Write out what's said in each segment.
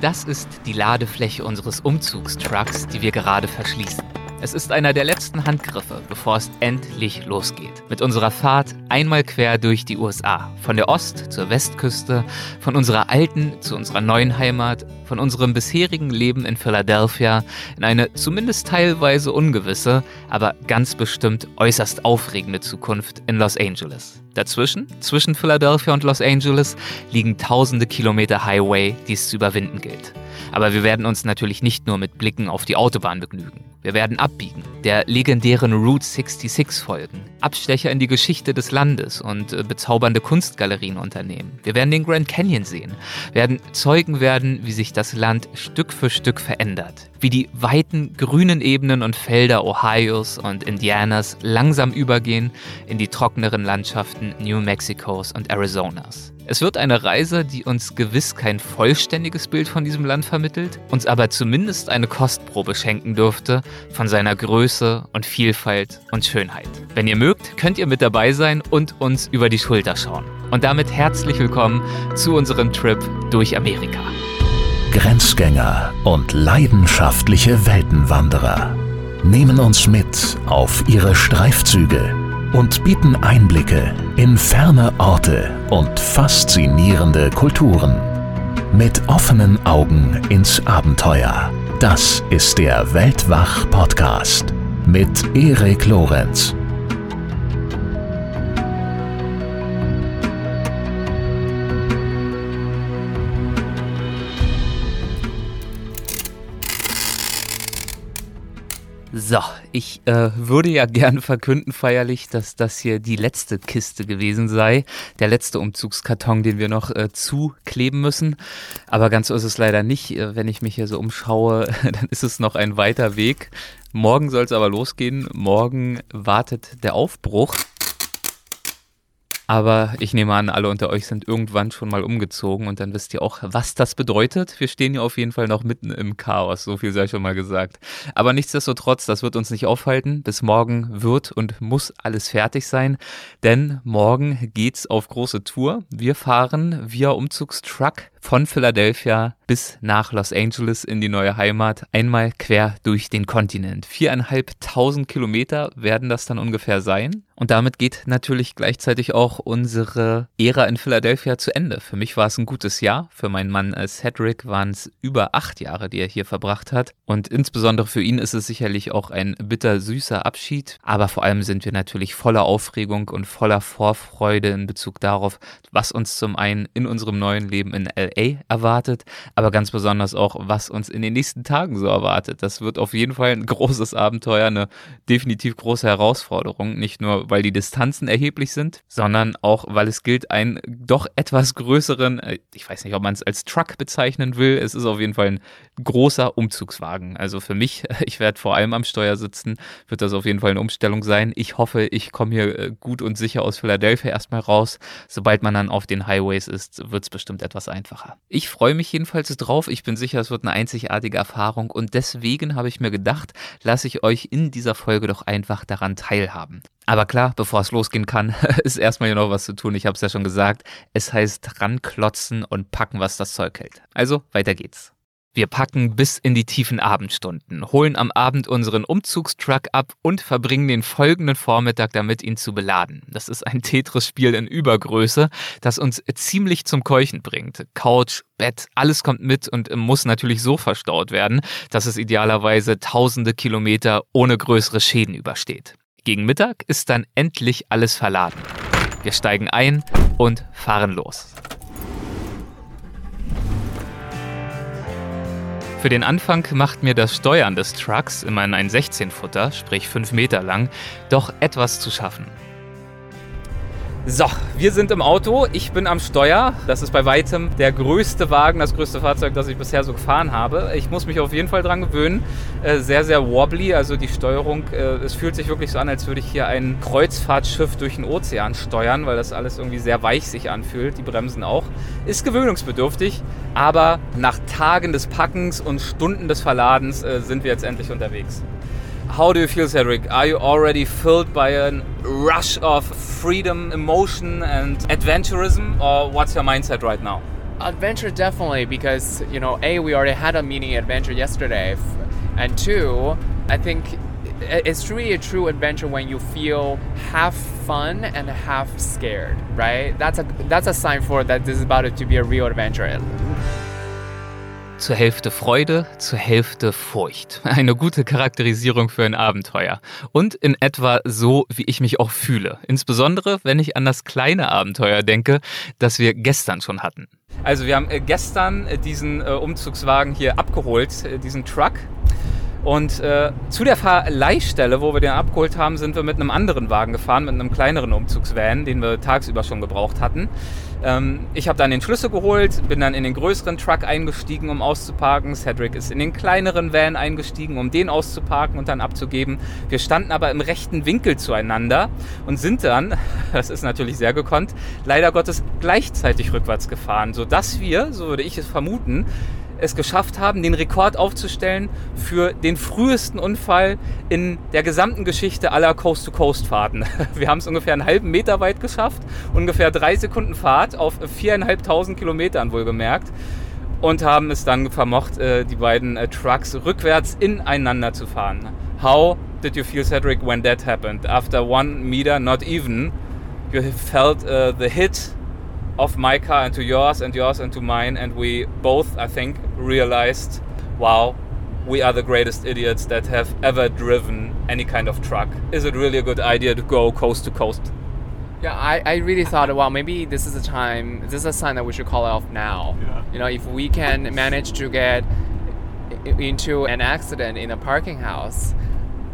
Das ist die Ladefläche unseres Umzugstrucks, die wir gerade verschließen. Es ist einer der letzten Handgriffe, bevor es endlich losgeht. Mit unserer Fahrt einmal quer durch die USA. Von der Ost- zur Westküste, von unserer alten zu unserer neuen Heimat, von unserem bisherigen Leben in Philadelphia in eine zumindest teilweise ungewisse, aber ganz bestimmt äußerst aufregende Zukunft in Los Angeles. Dazwischen, zwischen Philadelphia und Los Angeles, liegen tausende Kilometer Highway, die es zu überwinden gilt. Aber wir werden uns natürlich nicht nur mit Blicken auf die Autobahn begnügen. Wir werden abbiegen, der legendären Route 66 folgen, Abstecher in die Geschichte des Landes und äh, bezaubernde Kunstgalerien unternehmen. Wir werden den Grand Canyon sehen, werden Zeugen werden, wie sich das Land Stück für Stück verändert, wie die weiten grünen Ebenen und Felder Ohios und Indianas langsam übergehen in die trockeneren Landschaften New Mexicos und Arizonas. Es wird eine Reise, die uns gewiss kein vollständiges Bild von diesem Land vermittelt, uns aber zumindest eine Kostprobe schenken dürfte von seiner Größe und Vielfalt und Schönheit. Wenn ihr mögt, könnt ihr mit dabei sein und uns über die Schulter schauen. Und damit herzlich willkommen zu unserem Trip durch Amerika. Grenzgänger und leidenschaftliche Weltenwanderer nehmen uns mit auf ihre Streifzüge und bieten Einblicke in ferne Orte und faszinierende Kulturen. Mit offenen Augen ins Abenteuer. Das ist der Weltwach-Podcast mit Erik Lorenz. So, ich äh, würde ja gern verkünden feierlich, dass das hier die letzte Kiste gewesen sei, der letzte Umzugskarton, den wir noch äh, zukleben müssen. Aber ganz so ist es leider nicht. Äh, wenn ich mich hier so umschaue, dann ist es noch ein weiter Weg. Morgen soll es aber losgehen. Morgen wartet der Aufbruch. Aber ich nehme an, alle unter euch sind irgendwann schon mal umgezogen und dann wisst ihr auch, was das bedeutet. Wir stehen ja auf jeden Fall noch mitten im Chaos, so viel sei schon mal gesagt. Aber nichtsdestotrotz, das wird uns nicht aufhalten. Bis morgen wird und muss alles fertig sein, denn morgen geht's auf große Tour. Wir fahren via Umzugstruck von Philadelphia bis nach Los Angeles in die neue Heimat, einmal quer durch den Kontinent. Viereinhalbtausend Kilometer werden das dann ungefähr sein. Und damit geht natürlich gleichzeitig auch unsere Ära in Philadelphia zu Ende. Für mich war es ein gutes Jahr. Für meinen Mann Cedric waren es über acht Jahre, die er hier verbracht hat. Und insbesondere für ihn ist es sicherlich auch ein bittersüßer Abschied. Aber vor allem sind wir natürlich voller Aufregung und voller Vorfreude in Bezug darauf, was uns zum einen in unserem neuen Leben in LA erwartet, aber ganz besonders auch, was uns in den nächsten Tagen so erwartet. Das wird auf jeden Fall ein großes Abenteuer, eine definitiv große Herausforderung. Nicht nur, weil die Distanzen erheblich sind, sondern auch, weil es gilt, einen doch etwas größeren, äh, ich weiß nicht, ob man es als Truck bezeichnen will, es ist auf jeden Fall ein großer Umzugswagen. Also für mich, ich werde vor allem am Steuer sitzen, wird das auf jeden Fall eine Umstellung sein. Ich hoffe, ich komme hier äh, gut und sicher aus Philadelphia erstmal raus. Sobald man dann auf den Highways ist, wird es bestimmt etwas einfacher. Ich freue mich jedenfalls drauf. Ich bin sicher, es wird eine einzigartige Erfahrung und deswegen habe ich mir gedacht, lasse ich euch in dieser Folge doch einfach daran teilhaben. Aber klar, bevor es losgehen kann, ist erstmal hier noch was zu tun. Ich habe es ja schon gesagt. Es heißt dran klotzen und packen, was das Zeug hält. Also, weiter geht's. Wir packen bis in die tiefen Abendstunden, holen am Abend unseren Umzugstruck ab und verbringen den folgenden Vormittag damit, ihn zu beladen. Das ist ein Tetris-Spiel in Übergröße, das uns ziemlich zum Keuchen bringt. Couch, Bett, alles kommt mit und muss natürlich so verstaut werden, dass es idealerweise tausende Kilometer ohne größere Schäden übersteht. Gegen Mittag ist dann endlich alles verladen. Wir steigen ein und fahren los. Für den Anfang macht mir das Steuern des Trucks, immerhin ein 16-Futter, sprich 5 Meter lang, doch etwas zu schaffen. So, wir sind im Auto. Ich bin am Steuer. Das ist bei weitem der größte Wagen, das größte Fahrzeug, das ich bisher so gefahren habe. Ich muss mich auf jeden Fall dran gewöhnen. Äh, sehr, sehr wobbly. Also die Steuerung, äh, es fühlt sich wirklich so an, als würde ich hier ein Kreuzfahrtschiff durch den Ozean steuern, weil das alles irgendwie sehr weich sich anfühlt. Die Bremsen auch. Ist gewöhnungsbedürftig, aber nach Tagen des Packens und Stunden des Verladens äh, sind wir jetzt endlich unterwegs. How do you feel, Cedric? Are you already filled by a rush of freedom, emotion, and adventurism, or what's your mindset right now? Adventure definitely because you know a we already had a mini adventure yesterday, and two I think it's really a true adventure when you feel half fun and half scared, right? That's a that's a sign for that this is about to be a real adventure. Zur Hälfte Freude, zur Hälfte Furcht. Eine gute Charakterisierung für ein Abenteuer. Und in etwa so, wie ich mich auch fühle. Insbesondere, wenn ich an das kleine Abenteuer denke, das wir gestern schon hatten. Also wir haben äh, gestern äh, diesen äh, Umzugswagen hier abgeholt, diesen Truck. Und äh, zu der Verleihstelle, wo wir den abgeholt haben, sind wir mit einem anderen Wagen gefahren, mit einem kleineren Umzugsvan, den wir tagsüber schon gebraucht hatten. Ähm, ich habe dann den Schlüssel geholt, bin dann in den größeren Truck eingestiegen, um auszuparken. Cedric ist in den kleineren Van eingestiegen, um den auszuparken und dann abzugeben. Wir standen aber im rechten Winkel zueinander und sind dann, das ist natürlich sehr gekonnt, leider Gottes gleichzeitig rückwärts gefahren, sodass wir, so würde ich es vermuten, es geschafft haben, den Rekord aufzustellen für den frühesten Unfall in der gesamten Geschichte aller Coast-to-Coast-Fahrten. Wir haben es ungefähr einen halben Meter weit geschafft, ungefähr drei Sekunden Fahrt auf viereinhalbtausend Kilometern wohlgemerkt und haben es dann vermocht, äh, die beiden äh, Trucks rückwärts ineinander zu fahren. How did you feel, Cedric, when that happened? After one meter, not even, you felt uh, the hit of my car into yours and yours into mine and we both i think realized wow we are the greatest idiots that have ever driven any kind of truck is it really a good idea to go coast to coast Yeah, I, I really thought, well, maybe this is a time, this is a sign that we should call it off now. Yeah. You know, if we can manage to get into an accident in a parking house,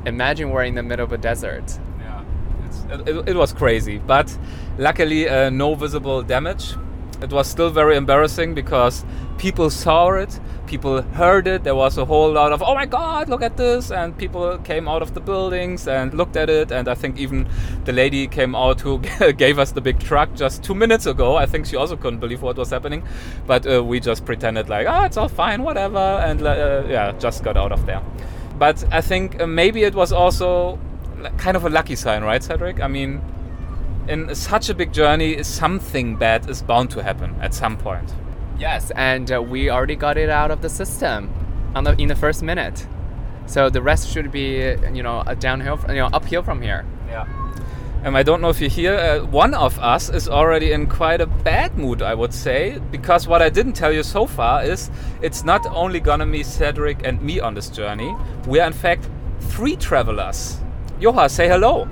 imagine we're in the middle of a desert. yeah it's, it, it was crazy but luckily uh, no visible damage. It was still very embarrassing because people saw it people heard it. There was a whole lot of oh my god look at this and people came out of the buildings and looked at it. And i think even the lady came out who gave us the big truck just two minutes ago. I think she also couldn't believe what was happening. But uh, we just pretended like oh it's all fine whatever and uh, yeah just got out of there. But i think uh, maybe it was also kind of a lucky sign right cedric? I mean in such a big journey something bad is bound to happen at some point Yes, and uh, we already got it out of the system on the, in the first minute. So the rest should be, you know, a downhill, you know, uphill from here. Yeah. Um, I don't know if you hear, uh, one of us is already in quite a bad mood, I would say, because what I didn't tell you so far is it's not only gonna be Cedric and me on this journey. We are in fact three travelers. Joha, say hello.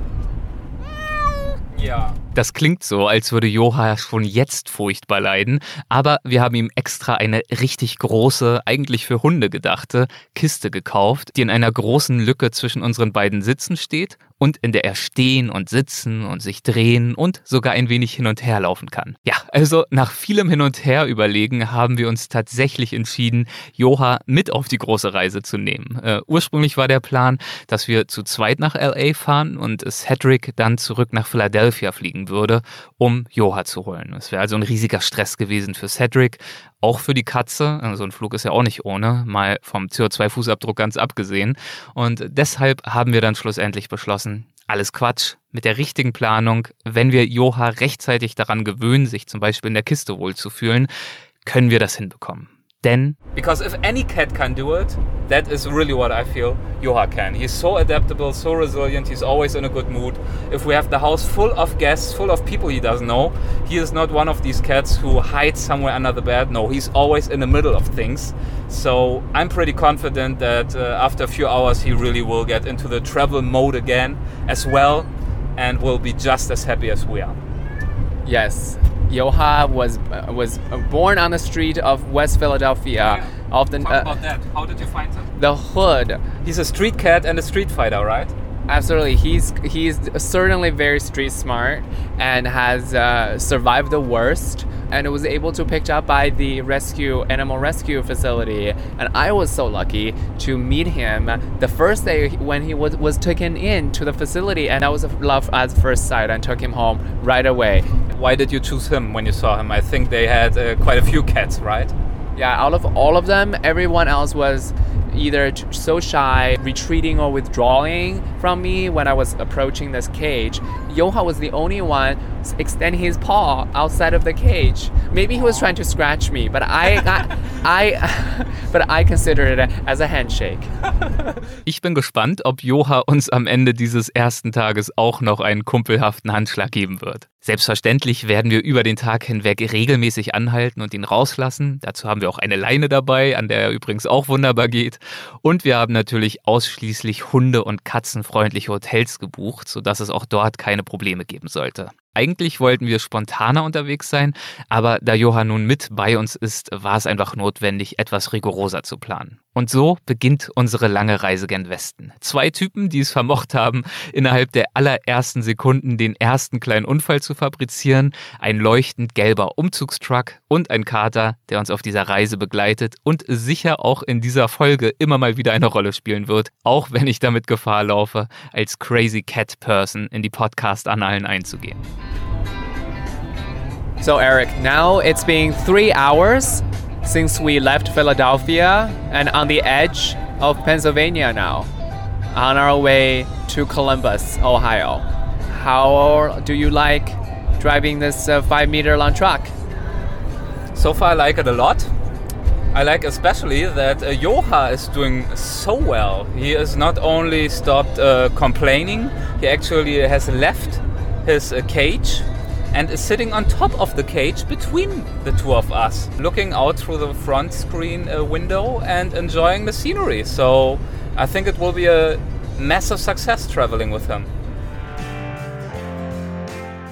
Yeah. Das klingt so, als würde Joha schon jetzt furchtbar leiden, aber wir haben ihm extra eine richtig große, eigentlich für Hunde gedachte, Kiste gekauft, die in einer großen Lücke zwischen unseren beiden Sitzen steht und in der er stehen und sitzen und sich drehen und sogar ein wenig hin und her laufen kann. Ja, also nach vielem Hin und Her überlegen haben wir uns tatsächlich entschieden, Joha mit auf die große Reise zu nehmen. Äh, ursprünglich war der Plan, dass wir zu zweit nach LA fahren und Cedric dann zurück nach Philadelphia fliegen würde, um Joha zu holen. Es wäre also ein riesiger Stress gewesen für Cedric, auch für die Katze. So also ein Flug ist ja auch nicht ohne, mal vom CO2-Fußabdruck ganz abgesehen. Und deshalb haben wir dann schlussendlich beschlossen, alles Quatsch. Mit der richtigen Planung, wenn wir Joha rechtzeitig daran gewöhnen, sich zum Beispiel in der Kiste wohlzufühlen, können wir das hinbekommen. Denn because if any cat can do it, that is really what I feel Joha can. He's so adaptable, so resilient, he's always in a good mood. If we have the house full of guests, full of people he doesn't know, he is not one of these cats who hides somewhere under the bed. No, he's always in the middle of things. So I'm pretty confident that uh, after a few hours he really will get into the travel mode again as well and will be just as happy as we are. Yes, Joha was uh, was born on the street of West Philadelphia. Of the uh, that. How did you find him? the hood. He's a street cat and a street fighter, right? Absolutely, he's he's certainly very street smart and has uh, survived the worst and was able to picked up by the rescue animal rescue facility. And I was so lucky to meet him the first day when he was was taken in to the facility, and I was love at first sight and took him home right away. Why did you choose him when you saw him? I think they had uh, quite a few cats, right? Yeah, out of all of them, everyone else was either so shy, retreating, or withdrawing from me when I was approaching this cage. Joha was the only one extending his paw outside of the cage. Maybe he was trying to scratch me, but I, I, I but I consider it as a handshake. Ich bin gespannt, ob Joha uns am Ende dieses ersten Tages auch noch einen kumpelhaften Handschlag geben wird. Selbstverständlich werden wir über den Tag hinweg regelmäßig anhalten und ihn rauslassen. Dazu haben wir auch eine Leine dabei, an der er übrigens auch wunderbar geht. Und wir haben natürlich ausschließlich hunde- und katzenfreundliche Hotels gebucht, sodass es auch dort keine Probleme geben sollte. Eigentlich wollten wir spontaner unterwegs sein, aber da Johann nun mit bei uns ist, war es einfach notwendig, etwas rigoroser zu planen. Und so beginnt unsere lange Reise gen Westen. Zwei Typen, die es vermocht haben, innerhalb der allerersten Sekunden den ersten kleinen Unfall zu fabrizieren, ein leuchtend gelber Umzugstruck und ein Kater, der uns auf dieser Reise begleitet und sicher auch in dieser Folge immer mal wieder eine Rolle spielen wird, auch wenn ich damit Gefahr laufe, als Crazy Cat Person in die Podcast-Annalen einzugehen. So, Eric, now it's been three hours since we left Philadelphia and on the edge of Pennsylvania now, on our way to Columbus, Ohio. How do you like driving this uh, five meter long truck? So far, I like it a lot. I like especially that uh, Joha is doing so well. He is not only stopped uh, complaining, he actually has left his uh, cage and is sitting on top of the cage between the two of us, looking out through the front screen uh, window and enjoying the scenery. So I think it will be a massive success traveling with him.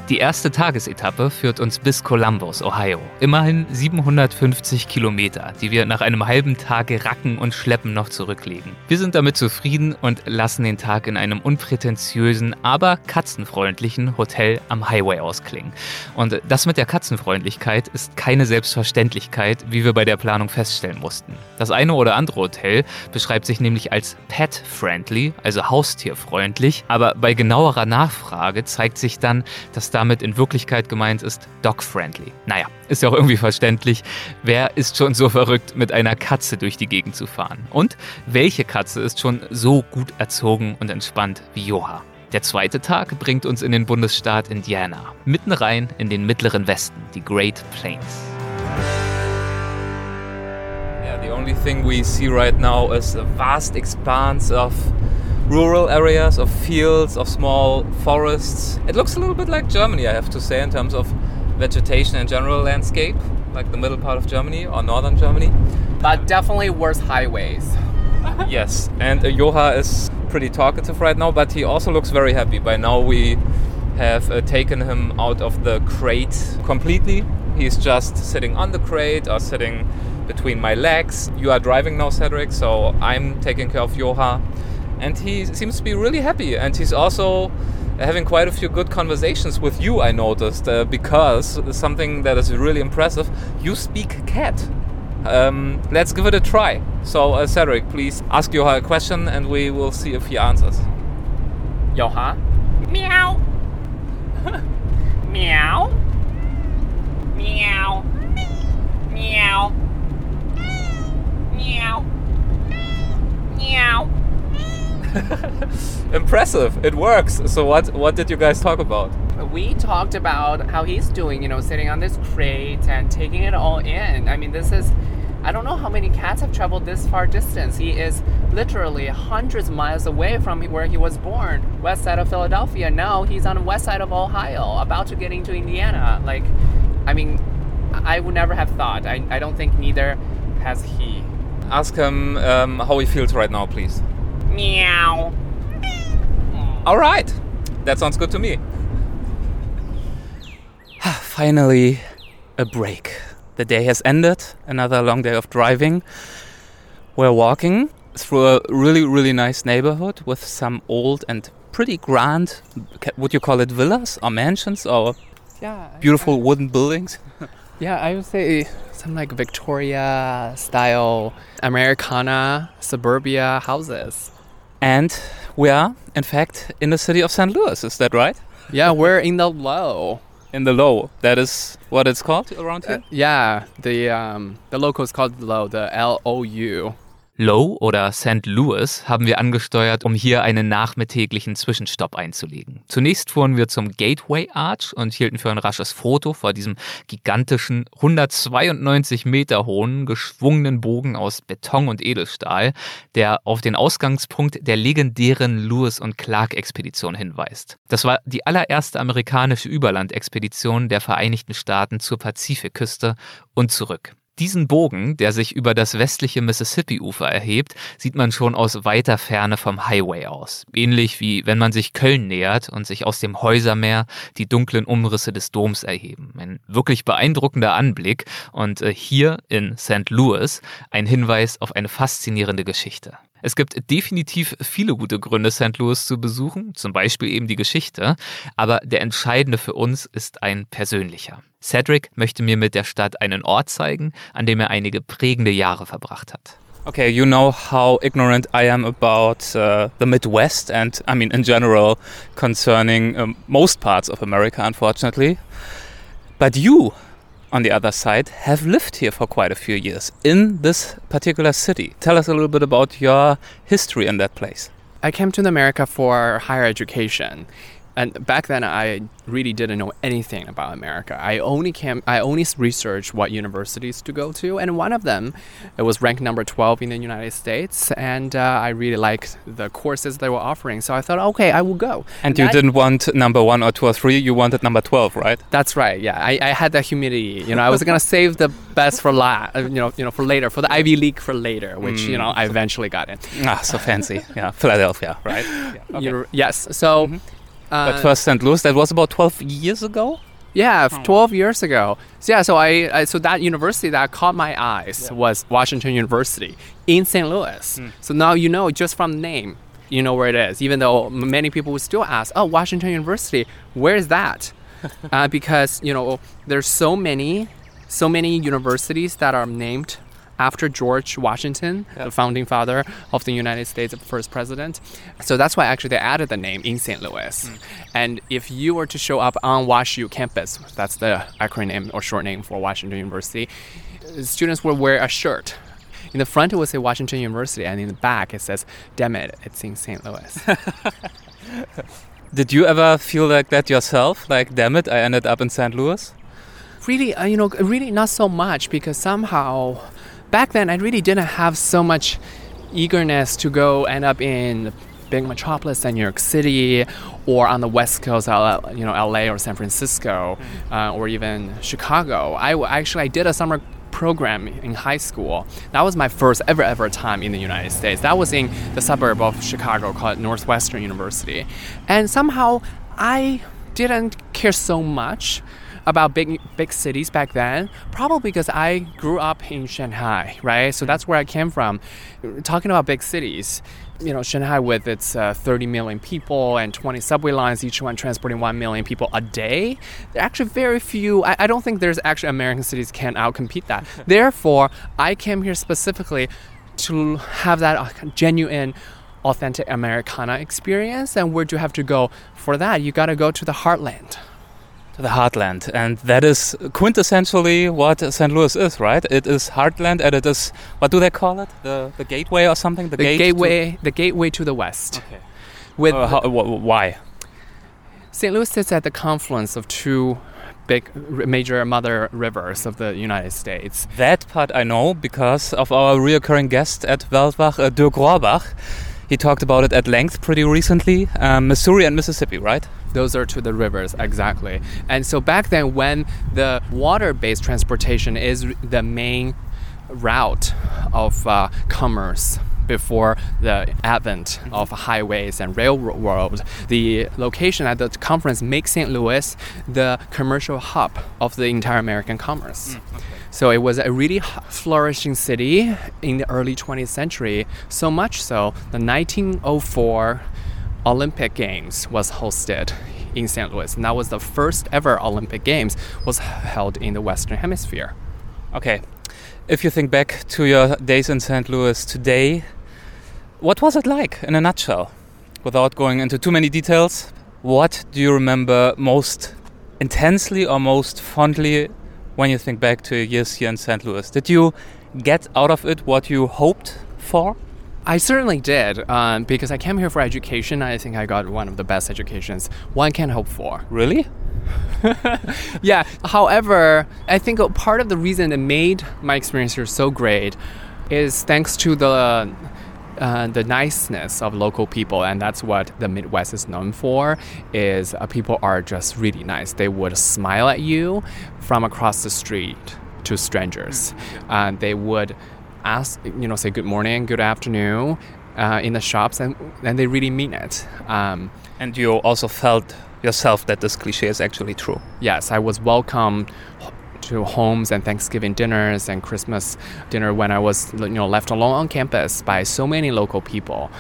Die erste Tagesetappe führt uns bis Columbus, Ohio. Immerhin 750 Kilometer, die wir nach einem halben Tag Racken und Schleppen noch zurücklegen. Wir sind damit zufrieden und lassen den Tag in einem unprätentiösen, aber katzenfreundlichen Hotel am Highway ausklingen. Und das mit der Katzenfreundlichkeit ist keine Selbstverständlichkeit, wie wir bei der Planung feststellen mussten. Das eine oder andere Hotel beschreibt sich nämlich als pet-friendly, also haustierfreundlich, aber bei genauerer Nachfrage zeigt sich dann, dass damit in Wirklichkeit gemeint ist dog-friendly. Naja, ist ja auch irgendwie verständlich. Wer ist schon so verrückt, mit einer Katze durch die Gegend zu fahren? Und welche Katze ist schon so gut erzogen und entspannt wie Joha? Der zweite Tag bringt uns in den Bundesstaat Indiana, mitten rein in den mittleren Westen, die Great Plains. Yeah, the only thing we see right now is a vast expanse of rural areas, of fields, of small forests. It looks a little bit like Germany, I have to say, in terms of vegetation and general landscape, like the middle part of Germany or northern Germany. But definitely worse highways. yes, and uh, Joha is pretty talkative right now, but he also looks very happy. By now, we have uh, taken him out of the crate completely. He's just sitting on the crate or sitting between my legs. You are driving now, Cedric, so I'm taking care of Joha. And he seems to be really happy. And he's also having quite a few good conversations with you, I noticed, uh, because something that is really impressive you speak cat. Um, let's give it a try. So, uh, Cedric, please ask Joha a question and we will see if he answers. Joha? Meow. Meow. Meow. Meow. Meow. Meow. Impressive, it works. So, what, what did you guys talk about? We talked about how he's doing, you know, sitting on this crate and taking it all in. I mean, this is. I don't know how many cats have traveled this far distance. He is literally hundreds of miles away from where he was born, west side of Philadelphia. Now he's on the west side of Ohio, about to get into Indiana. Like, I mean, I would never have thought. I, I don't think neither has he. Ask him um, how he feels right now, please. Meow. All right, that sounds good to me. Ah, finally, a break. The day has ended, another long day of driving. We're walking through a really, really nice neighborhood with some old and pretty grand, ca- would you call it villas or mansions or Yeah. beautiful wooden buildings? Yeah, I would say some like Victoria style Americana suburbia houses. And we are, in fact, in the city of St. Louis, is that right? Yeah, we're in the Lou. In the Lou. That is what it's called around here? Uh, yeah, the um, the local is called the Lou, the L O U. Low oder St. Louis haben wir angesteuert, um hier einen nachmittäglichen Zwischenstopp einzulegen. Zunächst fuhren wir zum Gateway Arch und hielten für ein rasches Foto vor diesem gigantischen, 192 Meter hohen, geschwungenen Bogen aus Beton und Edelstahl, der auf den Ausgangspunkt der legendären Lewis und Clark Expedition hinweist. Das war die allererste amerikanische Überlandexpedition der Vereinigten Staaten zur Pazifikküste und zurück. Diesen Bogen, der sich über das westliche Mississippi-Ufer erhebt, sieht man schon aus weiter Ferne vom Highway aus. Ähnlich wie wenn man sich Köln nähert und sich aus dem Häusermeer die dunklen Umrisse des Doms erheben. Ein wirklich beeindruckender Anblick und äh, hier in St. Louis ein Hinweis auf eine faszinierende Geschichte. Es gibt definitiv viele gute Gründe, St. Louis zu besuchen, zum Beispiel eben die Geschichte, aber der entscheidende für uns ist ein persönlicher. Cedric möchte mir mit der Stadt einen Ort zeigen, an dem er einige prägende Jahre verbracht hat. Okay, you know how ignorant I am about uh, the Midwest and, I mean, in general, concerning um, most parts of America, unfortunately. But you, on the other side, have lived here for quite a few years in this particular city. Tell us a little bit about your history in that place. I came to America for higher education. And back then, I really didn't know anything about America. I only came, I only researched what universities to go to, and one of them, it was ranked number 12 in the United States, and uh, I really liked the courses they were offering. So I thought, okay, I will go. And you that- didn't want number one or two or three, you wanted number 12, right? That's right. Yeah, I, I had that humidity. You know, I was gonna save the best for la- uh, you know, you know, for later, for the Ivy League for later, which you know I eventually got in. Ah, so fancy. yeah, Philadelphia, right? Yeah. okay. Yes. So. Uh, But first St. Louis, that was about 12 years ago? Yeah, f- 12 years ago. So yeah, so I, I so that university that caught my eyes was Washington University in St. Louis. So now you know just from the name, you know where it is. Even though many people would still ask, "Oh, Washington University, where is that?" uh, because you know there's so many, so many universities that are named after George Washington, the founding father of the United States, the first president. So that's why actually they added the name in St. Louis. And if you were to show up on WashU campus, that's the acronym or short name for Washington University, students will wear a shirt. In the front, it will say Washington University, and in the back, it says, damn it, it's in St. Louis. Did you ever feel like that yourself? Like, damn it, I ended up in St. Louis? really, uh, you know, really not so much because somehow back then I really didn't have so much eagerness to go end up in big metropolis like New York City or on the West Coast, you know, LA or San Francisco uh, or even Chicago. I actually I did a summer program in high school. That was my first ever ever time in the United States. That was in the suburb of Chicago called Northwestern University. And somehow I didn't care so much about big big cities back then probably because i grew up in shanghai right? So that's where i came from. Talking about big cities you know shanghai with its uh, 30 million people and 20 subway lines each one transporting 1 million people a day there are actually very few i, I don't think there's actually american cities can outcompete that. Therefore i came here specifically to have that uh, genuine authentic americana experience and where do you have to go for that? You got to go to the heartland the heartland. And that is quintessentially what St. Louis is, right? It is heartland and it is, what do they call it? The, the gateway or something? the gate to- gateway the gateway to the west Okay. with Uh, how, wh- why? st louis sits at the confluence of two big r- major mother rivers of the united states That part I know because of our reoccurring guest at Weltwach, uh, Dirk Rohrbach. He talked about it at length pretty recently. Um, Missouri and Mississippi, right? Those are to the rivers exactly. And so back then when the water-based transportation is the main route of uh, commerce before the advent of highways and railroad the location at the conference makes st louis the commercial hub of the entire american commerce. So it was a really flourishing city in the early 20th century so much so the 1904 Olympic Games was hosted in St. Louis, and that was the first ever Olympic Games was held in the Western Hemisphere. Okay. If you think back to your days in St. Louis today, what was it like in a nutshell? Without going into too many details, what do you remember most intensely or most fondly when you think back to your years here in St. Louis? Did you get out of it what you hoped for? I certainly did, um, because I came here for education. I think I got one of the best educations one can hope for. Really? Yeah. However, I think part of the reason that made my experience here so great is thanks to the uh, the niceness of local people, and that's what the Midwest is known for. Is uh, people are just really nice. They would smile at you from across the street to strangers. Uh, they would ask, you know, say good morning, good afternoon uh, in the shops, and and they really mean it. Um, And you also felt yourself that this cliche is actually true. yes, I was welcomed to homes and Thanksgiving dinners and Christmas dinner when I was you know left alone on campus by so many local people.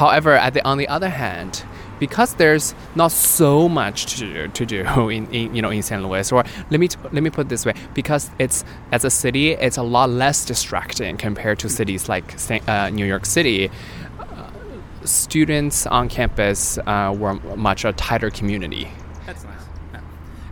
However, at the, on the other hand, because there's not so much to do, to do in, in you know in St. Louis, or let me let me put this way, because it's as a city, it's a lot less distracting compared to cities like uh, New York City. Students on campus uh, were much a tighter community. That's nice.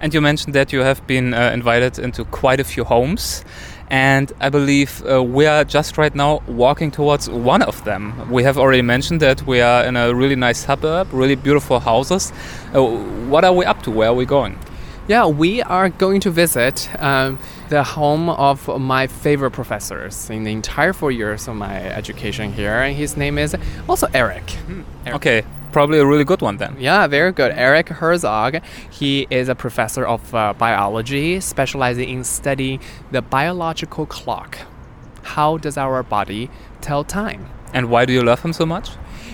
And you mentioned that you have been uh, invited into quite a few homes. And I believe uh, we are just right now walking towards one of them. We have already mentioned that we are in a really nice suburb, really beautiful houses. Uh, what are we up to? Where are we going? Yeah, we are going to visit um, the home of my favorite professors in the entire four years of my education here. And his name is also Erik. Okay, probably a really good one then. Yeah, very good. Erik Herzog. He is a professor of uh, biology, specializing in studying the biological clock. How does our body tell time? And why do you love him so much?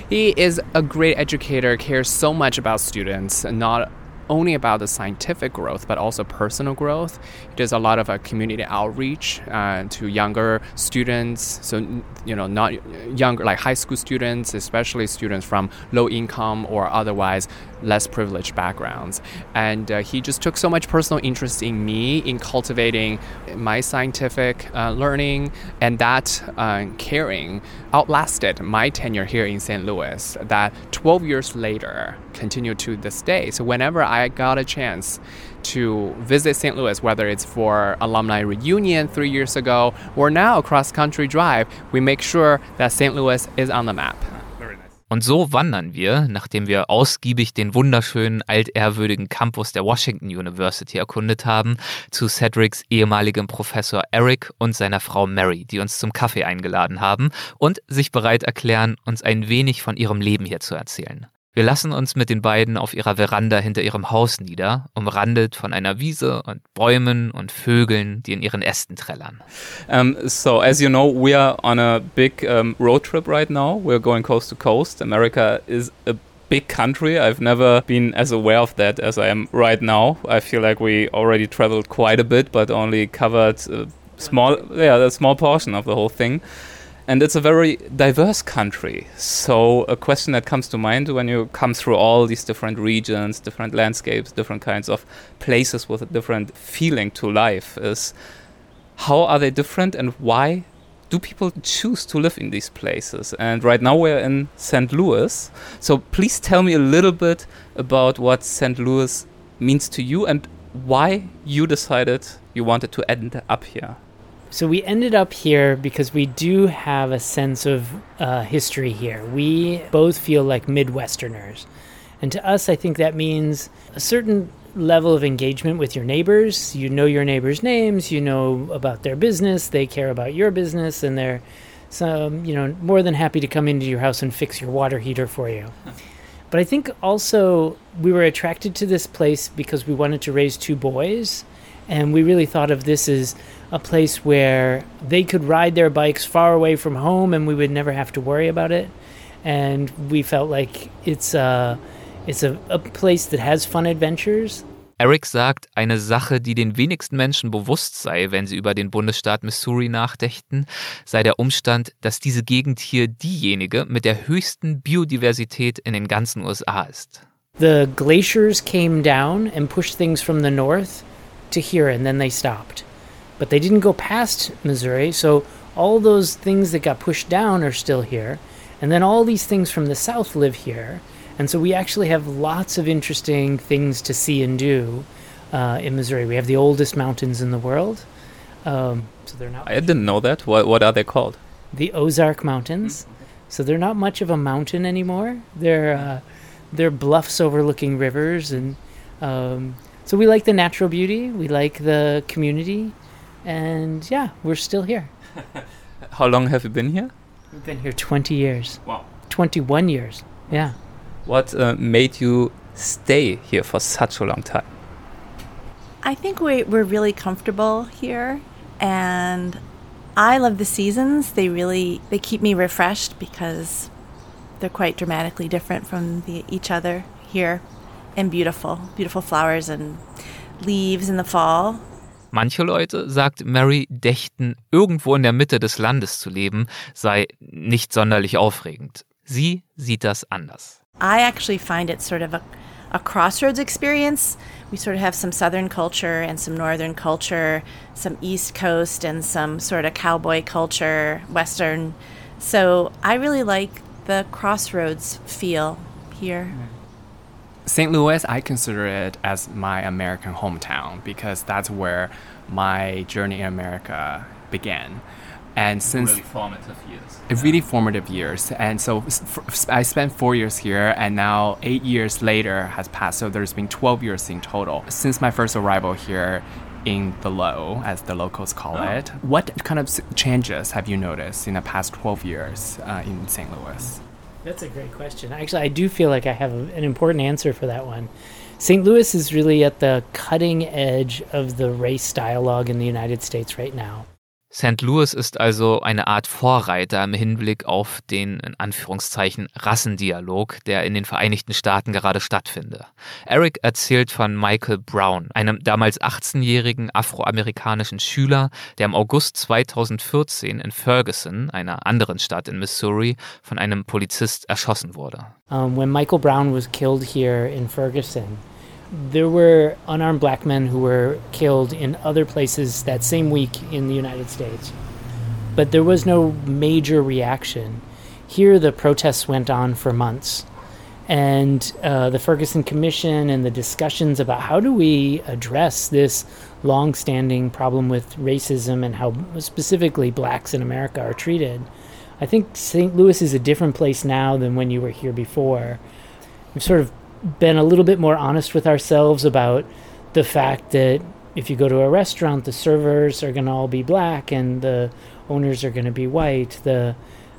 He is a great educator, cares so much about students, not only about the scientific growth, but also personal growth. He does a lot of uh, community outreach uh, to younger students. So, you know, not younger, like high school students, especially students from low income or otherwise less privileged backgrounds. And uh, he just took so much personal interest in me, in cultivating my scientific uh, learning, and that uh, caring outlasted my tenure here in St. Louis. That 12 years later continued to this day. So whenever I got a chance to visit St. Louis, whether it's for alumni reunion three years ago or now cross country drive, we make sure that St. Louis is on the map. Und so wandern wir, nachdem wir ausgiebig den wunderschönen, altehrwürdigen Campus der Washington University erkundet haben, zu Cedrics ehemaligem Professor Eric und seiner Frau Mary, die uns zum Kaffee eingeladen haben und sich bereit erklären, uns ein wenig von ihrem Leben hier zu erzählen. Wir lassen uns mit den beiden auf ihrer Veranda hinter ihrem Haus nieder, umrandet von einer Wiese und Bäumen und Vögeln, die in ihren Ästen trällern. Um, so, as you know, we are on a big um, road trip right now. We're going coast to coast. America is a big country. I've never been as aware of that as I am right now. I feel like we already traveled quite a bit, but only covered a small, yeah, a small portion of the whole thing. And it's a very diverse country. So, a question that comes to mind when you come through all these different regions, different landscapes, different kinds of places with a different feeling to life is how are they different and why do people choose to live in these places? And right now we're in St. Louis. So please tell me a little bit about what St. Louis means to you and why you decided you wanted to end up here. So we ended up here because we do have a sense of uh, history here. We both feel like Midwesterners. And to us, I think that means a certain level of engagement with your neighbors. You know your neighbors' names, you know about their business, they care about your business, and they're some, you know, more than happy to come into your house and fix your water heater for you. But I think also we were attracted to this place because we wanted to raise two boys. And we really thought of this as a place where they could ride their bikes far away from home and we would never have to worry about it. And we felt like it's a, it's a, a place that has fun adventures. Erik sagt, eine Sache, die den wenigsten Menschen bewusst sei, wenn sie über den Bundesstaat Missouri nachdächten, sei der Umstand, dass diese Gegend hier diejenige mit der höchsten Biodiversität in den ganzen USA ist. The glaciers came down and pushed things from the north to here, and then they stopped. But they didn't go past Missouri, so all those things that got pushed down are still here. And then all these things from the south live here. And so we actually have lots of interesting things to see and do uh, in Missouri. We have the oldest mountains in the world. Um, so they're not. I didn't know that. What, what are they called? the Ozark Mountains. So they're not much of a mountain anymore. They're uh, they're bluffs overlooking rivers, and um, so we like the natural beauty. We like the community, and yeah, we're still here. How long have you been here? We've been here 20 years. Wow. 21 years. Yeah. What uh, made you stay here for such a long time? I think we, we're really comfortable here and I love the seasons. They really they keep me refreshed because they're quite dramatically different from the, each other here and beautiful. Beautiful flowers and leaves in the fall. Manche Leute, sagt Mary, dächten, irgendwo in der Mitte des Landes zu leben, sei nicht sonderlich aufregend. Sie sieht das anders. I actually find it sort of a, a crossroads experience. We sort of have some southern culture and some northern culture, some east coast and some sort of cowboy culture, western. So I really like the crossroads feel here. St. Louis, I consider it as my American hometown because that's where my journey in America began. And since really formative years. really formative years, and so I spent four years here, and now eight years later has passed. So there's been 12 years in total since my first arrival here in the Lou, as the locals call it. What kind of changes have you noticed in the past 12 years uh, in St. Louis? That's a great question. Actually, I do feel like I have an important answer for that one. St. Louis is really at the cutting edge of the race dialogue in the United States right now. St. Louis ist also eine Art Vorreiter im Hinblick auf den, in Anführungszeichen, Rassendialog, der in den Vereinigten Staaten gerade stattfinde. Eric erzählt von Michael Brown, einem damals 18-jährigen afroamerikanischen Schüler, der im August 2014 in Ferguson, einer anderen Stadt in Missouri, von einem Polizist erschossen wurde. Um, when Michael Brown was killed here in Ferguson, there were unarmed black men who were killed in other places that same week in the United States. But there was no major reaction. Here, the protests went on for months. And uh, the Ferguson Commission and the discussions about how do we address this long standing problem with racism and how specifically blacks in America are treated. I think St. Louis is a different place now than when you were here before. We've sort of been a little bit more honest with ourselves about the fact that if you go to a restaurant, the servers are going to all be black and the owners are going to be white. The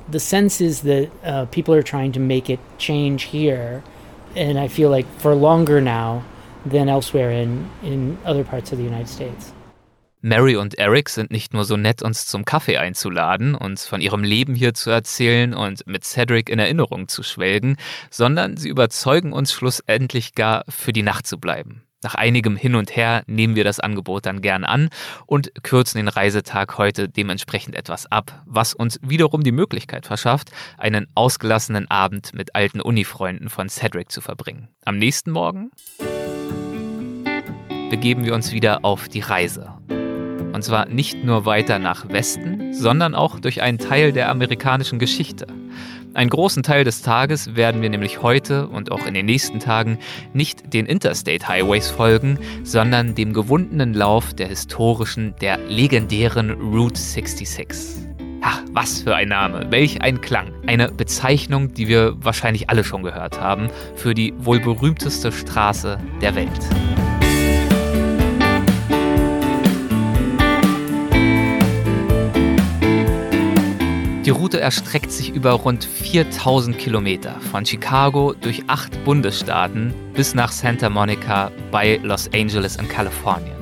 the sense is that uh, people are trying to make it change here, and I feel like for longer now than elsewhere in in other parts of the United States. Mary und Eric sind nicht nur so nett, uns zum Kaffee einzuladen und von ihrem Leben hier zu erzählen und mit Cedric in Erinnerung zu schwelgen, sondern sie überzeugen uns schlussendlich gar, für die Nacht zu bleiben. Nach einigem Hin und Her nehmen wir das Angebot dann gern an und kürzen den Reisetag heute dementsprechend etwas ab, was uns wiederum die Möglichkeit verschafft, einen ausgelassenen Abend mit alten Unifreunden von Cedric zu verbringen. Am nächsten Morgen begeben wir uns wieder auf die Reise. Und zwar nicht nur weiter nach Westen, sondern auch durch einen Teil der amerikanischen Geschichte. Einen großen Teil des Tages werden wir nämlich heute und auch in den nächsten Tagen nicht den Interstate Highways folgen, sondern dem gewundenen Lauf der historischen, der legendären Route 66. Ach, was für ein Name, welch ein Klang. Eine Bezeichnung, die wir wahrscheinlich alle schon gehört haben, für die wohl berühmteste Straße der Welt. Die Route erstreckt sich über rund 4000 Kilometer von Chicago durch acht Bundesstaaten bis nach Santa Monica bei Los Angeles in Kalifornien.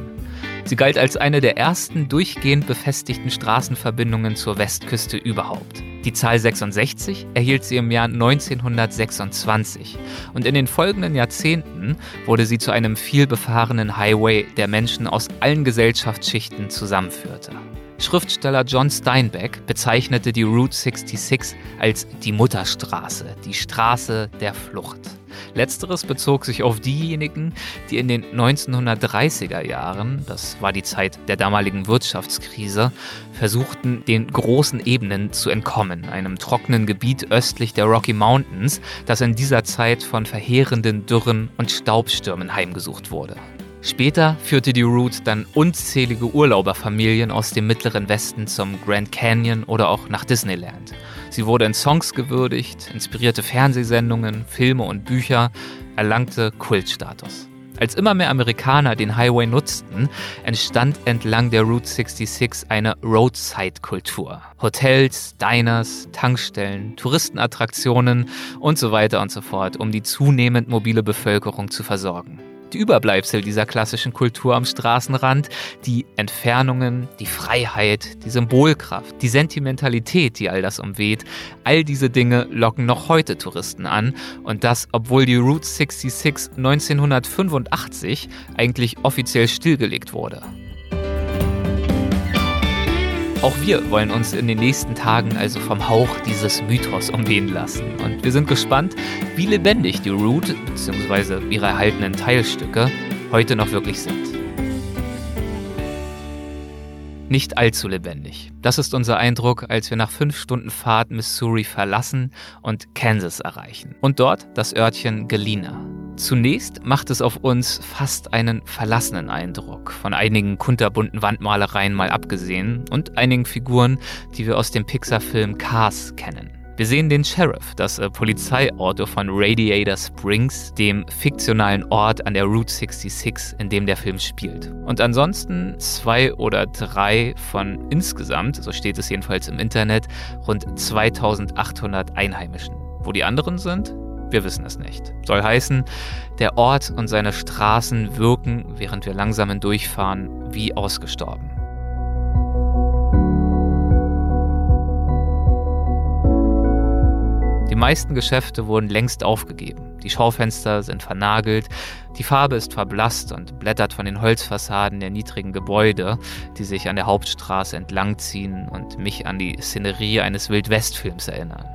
Sie galt als eine der ersten durchgehend befestigten Straßenverbindungen zur Westküste überhaupt. Die Zahl 66 erhielt sie im Jahr 1926 und in den folgenden Jahrzehnten wurde sie zu einem vielbefahrenen Highway, der Menschen aus allen Gesellschaftsschichten zusammenführte. Schriftsteller John Steinbeck bezeichnete die Route 66 als die Mutterstraße, die Straße der Flucht. Letzteres bezog sich auf diejenigen, die in den 1930er Jahren, das war die Zeit der damaligen Wirtschaftskrise, versuchten, den großen Ebenen zu entkommen, einem trockenen Gebiet östlich der Rocky Mountains, das in dieser Zeit von verheerenden Dürren und Staubstürmen heimgesucht wurde. Später führte die Route dann unzählige Urlauberfamilien aus dem mittleren Westen zum Grand Canyon oder auch nach Disneyland. Sie wurde in Songs gewürdigt, inspirierte Fernsehsendungen, Filme und Bücher, erlangte Kultstatus. Als immer mehr Amerikaner den Highway nutzten, entstand entlang der Route 66 eine Roadside-Kultur. Hotels, Diners, Tankstellen, Touristenattraktionen und so weiter und so fort, um die zunehmend mobile Bevölkerung zu versorgen die Überbleibsel dieser klassischen Kultur am Straßenrand, die Entfernungen, die Freiheit, die Symbolkraft, die Sentimentalität, die all das umweht, all diese Dinge locken noch heute Touristen an und das, obwohl die Route 66 1985 eigentlich offiziell stillgelegt wurde. Auch wir wollen uns in den nächsten Tagen also vom Hauch dieses Mythos umwehen lassen. Und wir sind gespannt, wie lebendig die Route bzw. ihre erhaltenen Teilstücke heute noch wirklich sind. Nicht allzu lebendig. Das ist unser Eindruck, als wir nach fünf Stunden Fahrt Missouri verlassen und Kansas erreichen. Und dort das Örtchen Galena. Zunächst macht es auf uns fast einen verlassenen Eindruck, von einigen kunterbunten Wandmalereien mal abgesehen und einigen Figuren, die wir aus dem Pixar-Film Cars kennen. Wir sehen den Sheriff, das äh, Polizeiauto von Radiator Springs, dem fiktionalen Ort an der Route 66, in dem der Film spielt. Und ansonsten zwei oder drei von insgesamt, so steht es jedenfalls im Internet, rund 2800 Einheimischen. Wo die anderen sind, wir wissen es nicht. Soll heißen, der Ort und seine Straßen wirken, während wir langsam hindurchfahren, wie ausgestorben. Die meisten Geschäfte wurden längst aufgegeben. Die Schaufenster sind vernagelt, die Farbe ist verblasst und blättert von den Holzfassaden der niedrigen Gebäude, die sich an der Hauptstraße entlangziehen und mich an die Szenerie eines Wildwestfilms erinnern.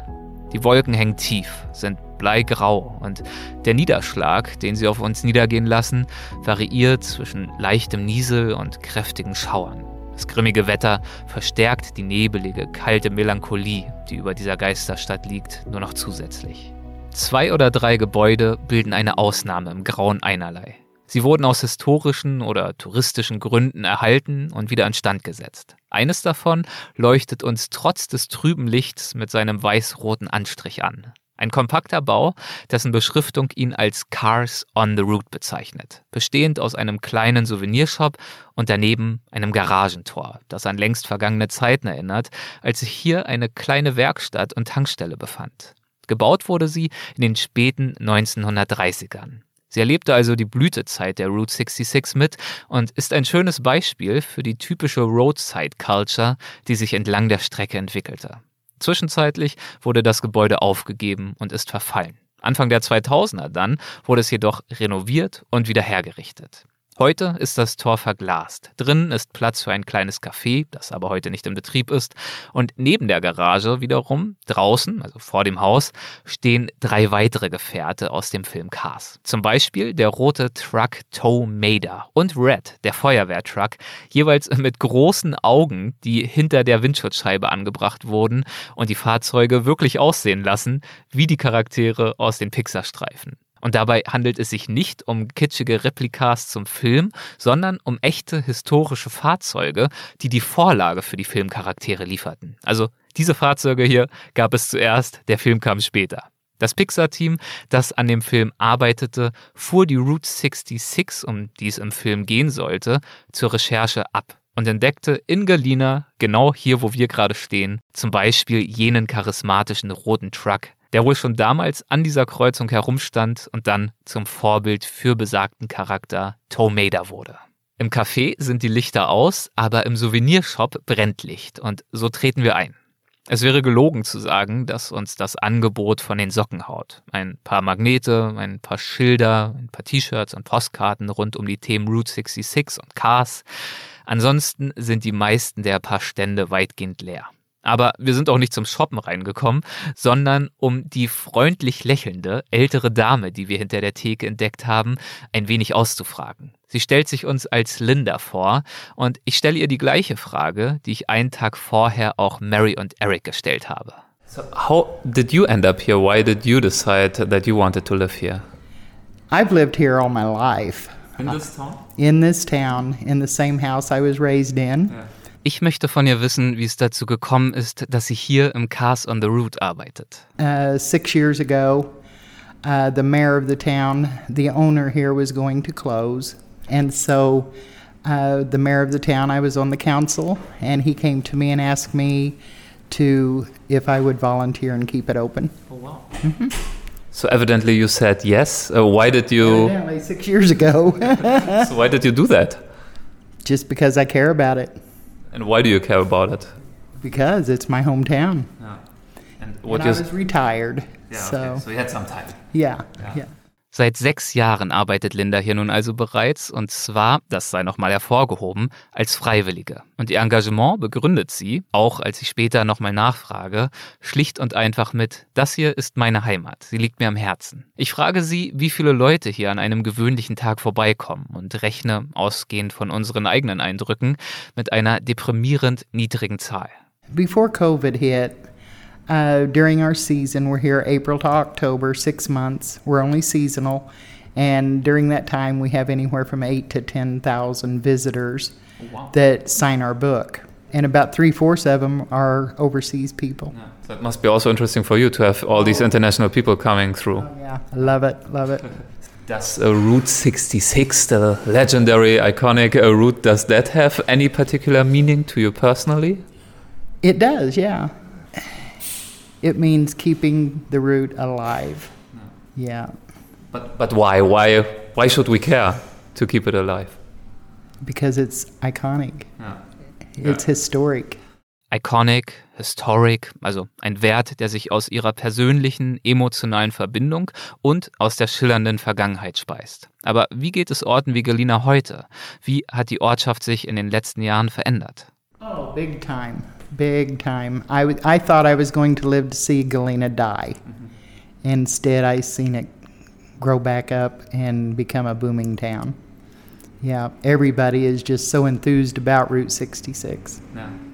Die Wolken hängen tief, sind bleigrau und der Niederschlag, den sie auf uns niedergehen lassen, variiert zwischen leichtem Niesel und kräftigen Schauern. Das grimmige Wetter verstärkt die nebelige, kalte Melancholie, die über dieser Geisterstadt liegt, nur noch zusätzlich. Zwei oder drei Gebäude bilden eine Ausnahme im grauen Einerlei. Sie wurden aus historischen oder touristischen Gründen erhalten und wieder instand gesetzt. Eines davon leuchtet uns trotz des trüben Lichts mit seinem weiß-roten Anstrich an. Ein kompakter Bau, dessen Beschriftung ihn als Cars on the Route bezeichnet, bestehend aus einem kleinen Souvenirshop und daneben einem Garagentor, das an längst vergangene Zeiten erinnert, als sich hier eine kleine Werkstatt und Tankstelle befand. Gebaut wurde sie in den späten 1930ern. Sie erlebte also die Blütezeit der Route 66 mit und ist ein schönes Beispiel für die typische Roadside Culture, die sich entlang der Strecke entwickelte. Zwischenzeitlich wurde das Gebäude aufgegeben und ist verfallen. Anfang der 2000er dann wurde es jedoch renoviert und wieder hergerichtet. Heute ist das Tor verglast. Drinnen ist Platz für ein kleines Café, das aber heute nicht in Betrieb ist. Und neben der Garage wiederum, draußen, also vor dem Haus, stehen drei weitere Gefährte aus dem Film Cars. Zum Beispiel der rote Truck Tow Mader und Red, der Feuerwehrtruck, jeweils mit großen Augen, die hinter der Windschutzscheibe angebracht wurden und die Fahrzeuge wirklich aussehen lassen wie die Charaktere aus den Pixar-Streifen. Und dabei handelt es sich nicht um kitschige Replikas zum Film, sondern um echte historische Fahrzeuge, die die Vorlage für die Filmcharaktere lieferten. Also diese Fahrzeuge hier gab es zuerst, der Film kam später. Das Pixar-Team, das an dem Film arbeitete, fuhr die Route 66, um die es im Film gehen sollte, zur Recherche ab und entdeckte in Galina, genau hier, wo wir gerade stehen, zum Beispiel jenen charismatischen roten Truck, der wohl schon damals an dieser Kreuzung herumstand und dann zum Vorbild für besagten Charakter Tomada wurde. Im Café sind die Lichter aus, aber im Souvenirshop brennt Licht und so treten wir ein. Es wäre gelogen zu sagen, dass uns das Angebot von den Socken haut. Ein paar Magnete, ein paar Schilder, ein paar T-Shirts und Postkarten rund um die Themen Route 66 und Cars. Ansonsten sind die meisten der paar Stände weitgehend leer. Aber wir sind auch nicht zum Shoppen reingekommen, sondern um die freundlich lächelnde ältere Dame, die wir hinter der Theke entdeckt haben, ein wenig auszufragen. Sie stellt sich uns als Linda vor und ich stelle ihr die gleiche Frage, die ich einen Tag vorher auch Mary und Eric gestellt habe. So how did you end up here? Why did you decide that you wanted to live here? I've lived here all my life. In this town? in this town, in the same house I was raised in. Ich möchte von ihr wissen, wie es dazu gekommen ist, dass sie hier im Cars on the Route arbeitet. Uh, six years ago, uh, the mayor of the town, the owner here, was going to close. And so uh, the mayor of the town, I was on the council, and he came to me and asked me to if I would volunteer and keep it open. Oh wow! So evidently you said yes. Uh, why did you? Evidently, six years ago, So why did you do that? just because I care about it, And why do you care about it? because it's my hometown. And what and I was retired, Yeah, so okay. so you had some time. yeah, yeah. Seit sechs Jahren arbeitet Linda hier nun also bereits und zwar, das sei nochmal hervorgehoben, als Freiwillige. Und ihr Engagement begründet sie, auch als ich später nochmal nachfrage, schlicht und einfach mit, das hier ist meine Heimat, sie liegt mir am Herzen. Ich frage sie, wie viele Leute hier an einem gewöhnlichen Tag vorbeikommen und rechne, ausgehend von unseren eigenen Eindrücken, mit einer deprimierend niedrigen Zahl. Before COVID hit, uh, during our season, we're here April to October, six months. We're only seasonal, and during that time, we have anywhere from eight to ten thousand visitors that sign our book, and about three fourths of them are overseas people. So it must be also interesting for you to have all these international people coming through. Yeah, I love it, love it. Does uh, Route 66, the legendary, iconic uh, route, does that have any particular meaning to you personally? It does, yeah. It means keeping the root alive. Yeah, But but why? Why why should we care to keep it alive? because it's iconic. It's historic. Iconic, historic, also ein Wert, der sich aus ihrer persönlichen, emotionalen Verbindung und aus der schillernden Vergangenheit speist. Aber wie geht es Orten wie Galina heute? Wie hat die Ortschaft sich in den letzten Jahren verändert? Oh, big time, big time. I, w- I thought I was going to live to see Galena die. Mm-hmm. Instead, I seen it grow back up and become a booming town. Yeah, everybody is just so enthused about Route 66. Booming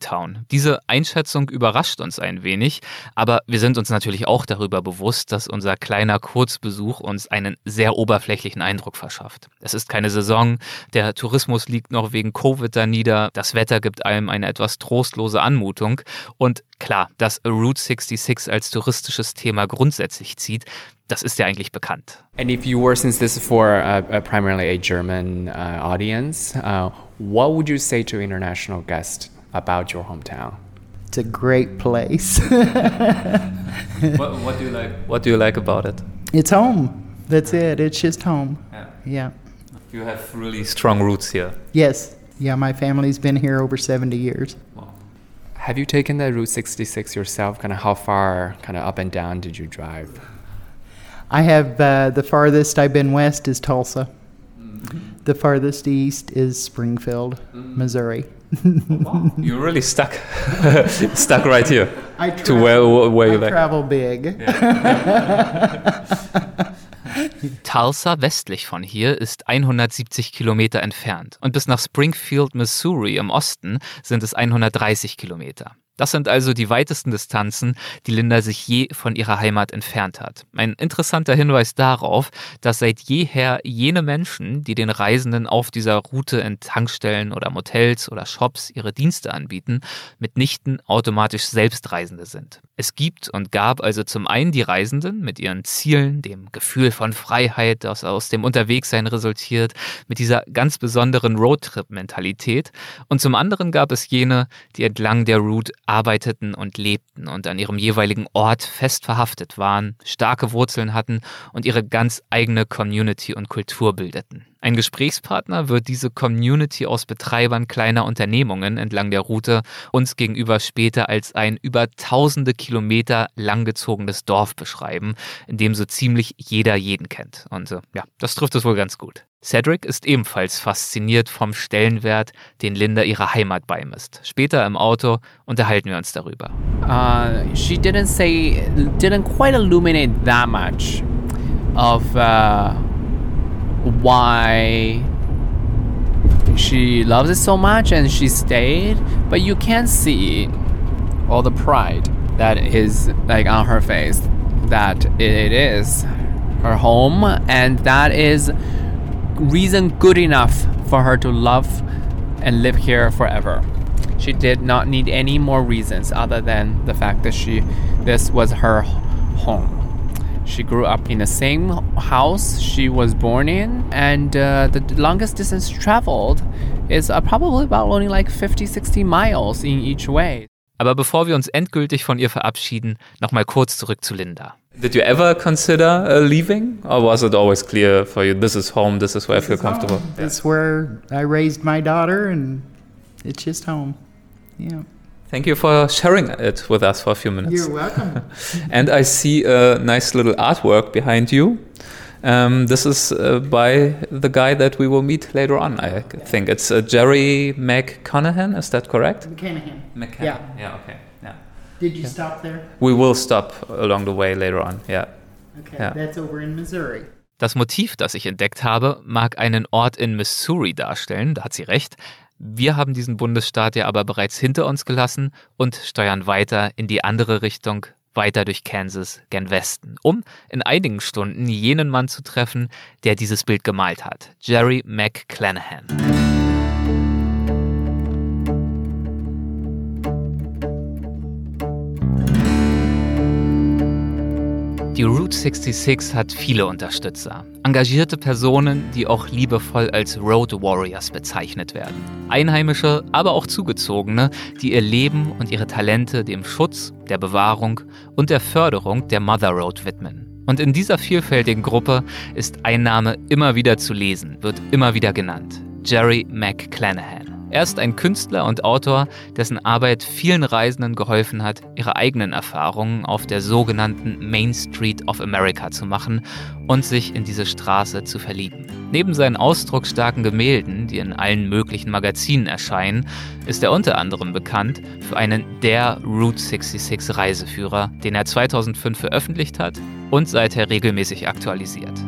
Town. Diese Einschätzung überrascht uns ein wenig, aber wir sind uns natürlich auch darüber bewusst, dass unser kleiner Kurzbesuch uns einen sehr oberflächlichen Eindruck verschafft. Es ist keine Saison, der Tourismus liegt noch wegen Covid da nieder, das Wetter gibt einem eine etwas trostlose Anmutung und klar, dass Route 66 als touristisches Thema grundsätzlich zieht, das ist ja eigentlich bekannt. And if you were, since this is for uh, uh, primarily a German uh, audience, uh, what would you say to international guests about your hometown? It's a great place. What, what do you like? What do you like about it? it's home. That's it. It's just home. Yeah. You have really strong roots here. Yes. Yeah, my family's been here over 70 years. Have you taken the Route 66 yourself? Kind of how far, kind of up and down did you drive? I have uh, the farthest I've been west is Tulsa. The farthest east is Springfield, Missouri. You're really stuck, stuck right here I to where where I you like. travel big. Tulsa westlich von hier ist 170 Kilometer entfernt und bis nach Springfield, Missouri im Osten sind es 130 Kilometer. Das sind also die weitesten Distanzen, die Linda sich je von ihrer Heimat entfernt hat. Ein interessanter Hinweis darauf, dass seit jeher jene Menschen, die den Reisenden auf dieser Route in Tankstellen oder Motels oder Shops ihre Dienste anbieten, mitnichten automatisch Selbstreisende sind. Es gibt und gab also zum einen die Reisenden mit ihren Zielen, dem Gefühl von Freiheit, das aus dem Unterwegssein resultiert, mit dieser ganz besonderen Roadtrip-Mentalität. Und zum anderen gab es jene, die entlang der Route arbeiteten und lebten und an ihrem jeweiligen Ort fest verhaftet waren, starke Wurzeln hatten und ihre ganz eigene Community und Kultur bildeten. Ein Gesprächspartner wird diese Community aus Betreibern kleiner Unternehmungen entlang der Route uns gegenüber später als ein über tausende Kilometer langgezogenes Dorf beschreiben, in dem so ziemlich jeder jeden kennt. Und äh, ja, das trifft es wohl ganz gut. Cedric ist ebenfalls fasziniert vom Stellenwert, den Linda ihrer Heimat beimisst. Später im Auto unterhalten wir uns darüber. Uh, she didn't say, didn't quite illuminate that much of uh, why she loves it so much and she stayed, but you can't see all the pride that is like on her face that it is her home and that is reason good enough for her to love and live here forever. She did not need any more reasons other than the fact that she this was her home. She grew up in the same house she was born in, and uh, the longest distance traveled is uh, probably about only like 50, 60 miles in each way. Aber bevor wir uns endgültig von ihr verabschieden, nochmal kurz zurück zu Linda. Did you ever consider uh, leaving, or was it always clear for you? This is home. This is where I feel comfortable. That's where I raised my daughter, and it's just home. Yeah. Thank you for sharing it with us for a few minutes. You're welcome. and I see a nice little artwork behind you. Um, this is uh, by the guy that we will meet later on. I think it's uh, Jerry McConaughey. Is that correct? McClanahan. McCann. Yeah. Yeah. Okay. Yeah. Did you stop there? We will stop along the way later on. Yeah. Okay, Yeah. that's over in Missouri. Das Motiv, das ich entdeckt habe, mag einen Ort in Missouri darstellen, da hat sie recht. Wir haben diesen Bundesstaat ja aber bereits hinter uns gelassen und steuern weiter in die andere Richtung, weiter durch Kansas gen Westen, um in einigen Stunden jenen Mann zu treffen, der dieses Bild gemalt hat, Jerry McClanahan. Die Route 66 hat viele Unterstützer. Engagierte Personen, die auch liebevoll als Road Warriors bezeichnet werden. Einheimische, aber auch Zugezogene, die ihr Leben und ihre Talente dem Schutz, der Bewahrung und der Förderung der Mother Road widmen. Und in dieser vielfältigen Gruppe ist ein Name immer wieder zu lesen, wird immer wieder genannt. Jerry McClanahan. Er ist ein Künstler und Autor, dessen Arbeit vielen Reisenden geholfen hat, ihre eigenen Erfahrungen auf der sogenannten Main Street of America zu machen und sich in diese Straße zu verlieben. Neben seinen ausdrucksstarken Gemälden, die in allen möglichen Magazinen erscheinen, ist er unter anderem bekannt für einen der Route 66 Reiseführer, den er 2005 veröffentlicht hat und seither regelmäßig aktualisiert.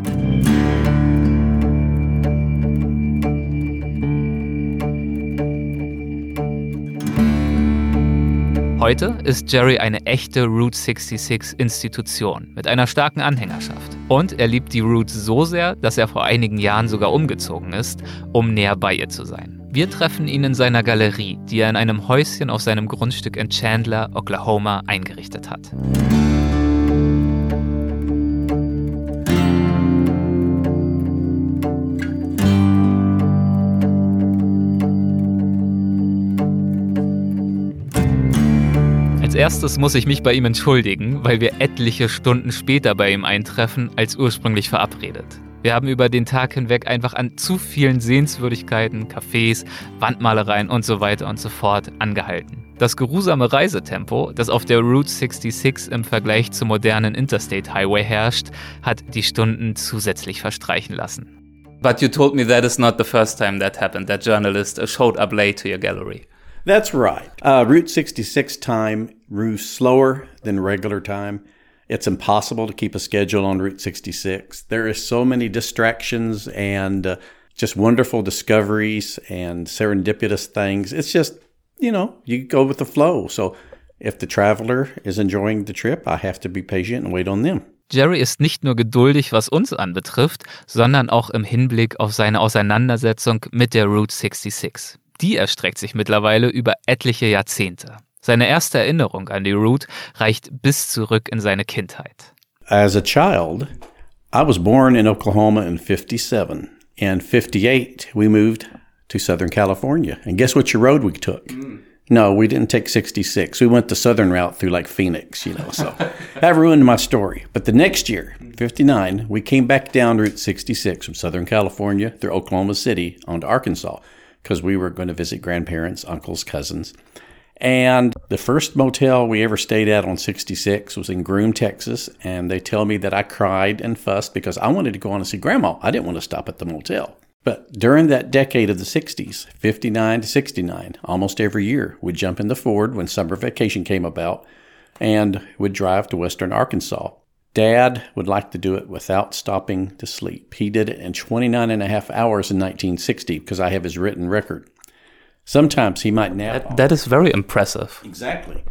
Heute ist Jerry eine echte Route 66 Institution mit einer starken Anhängerschaft. Und er liebt die Route so sehr, dass er vor einigen Jahren sogar umgezogen ist, um näher bei ihr zu sein. Wir treffen ihn in seiner Galerie, die er in einem Häuschen auf seinem Grundstück in Chandler, Oklahoma, eingerichtet hat. Erstes muss ich mich bei ihm entschuldigen, weil wir etliche Stunden später bei ihm eintreffen als ursprünglich verabredet. Wir haben über den Tag hinweg einfach an zu vielen Sehenswürdigkeiten, Cafés, Wandmalereien und so weiter und so fort angehalten. Das geruhsame Reisetempo, das auf der Route 66 im Vergleich zum modernen Interstate Highway herrscht, hat die Stunden zusätzlich verstreichen lassen. But you told me that is not the first time that happened. That journalist showed up late to your gallery. That's right. Uh, Route 66 time moves slower than regular time. It's impossible to keep a schedule on Route 66. There is so many distractions and uh, just wonderful discoveries and serendipitous things. It's just, you know, you go with the flow. So if the traveler is enjoying the trip, I have to be patient and wait on them. Jerry ist nicht nur geduldig, was uns anbetrifft, sondern auch im Hinblick auf seine Auseinandersetzung mit der Route 66. Die erstreckt sich mittlerweile über etliche Jahrzehnte. Seine erste Erinnerung an die Route reicht bis zurück in seine Kindheit. As a child, I was born in Oklahoma in 57. In 58, we moved to Southern California. And guess which road we took? No, we didn't take 66. We went the southern route through like Phoenix, you know. So that ruined my story. But the next year, 59, we came back down Route 66 from Southern California through Oklahoma City onto Arkansas because we were going to visit grandparents, uncles, cousins. And the first motel we ever stayed at on 66 was in Groom, Texas. And they tell me that I cried and fussed because I wanted to go on and see grandma. I didn't want to stop at the motel. But during that decade of the 60s, 59 to 69, almost every year, we'd jump in the Ford when summer vacation came about and would drive to western Arkansas. Dad would like to do it without stopping to sleep. He did it in 29 and a half hours in 1960 because I have his written record. Sometimes he might nap. That, that is very impressive. Exactly.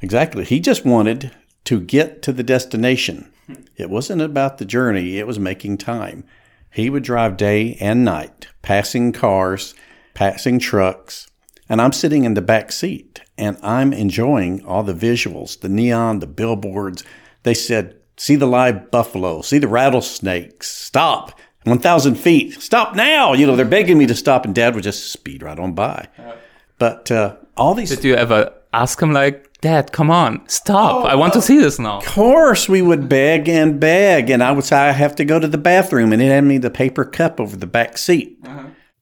Exactly. He just wanted to get to the destination. It wasn't about the journey, it was making time. He would drive day and night, passing cars, passing trucks, and I'm sitting in the back seat and I'm enjoying all the visuals, the neon, the billboards. They said, see the live buffalo, see the rattlesnakes, stop, 1,000 feet, stop now. You know, they're begging me to stop, and dad would just speed right on by. But uh, all these. Did you ever ask him, like, Dad, come on, stop. I want to see this now. Of course, we would beg and beg, and I would say I have to go to the bathroom, and he'd hand me the paper cup over the back seat.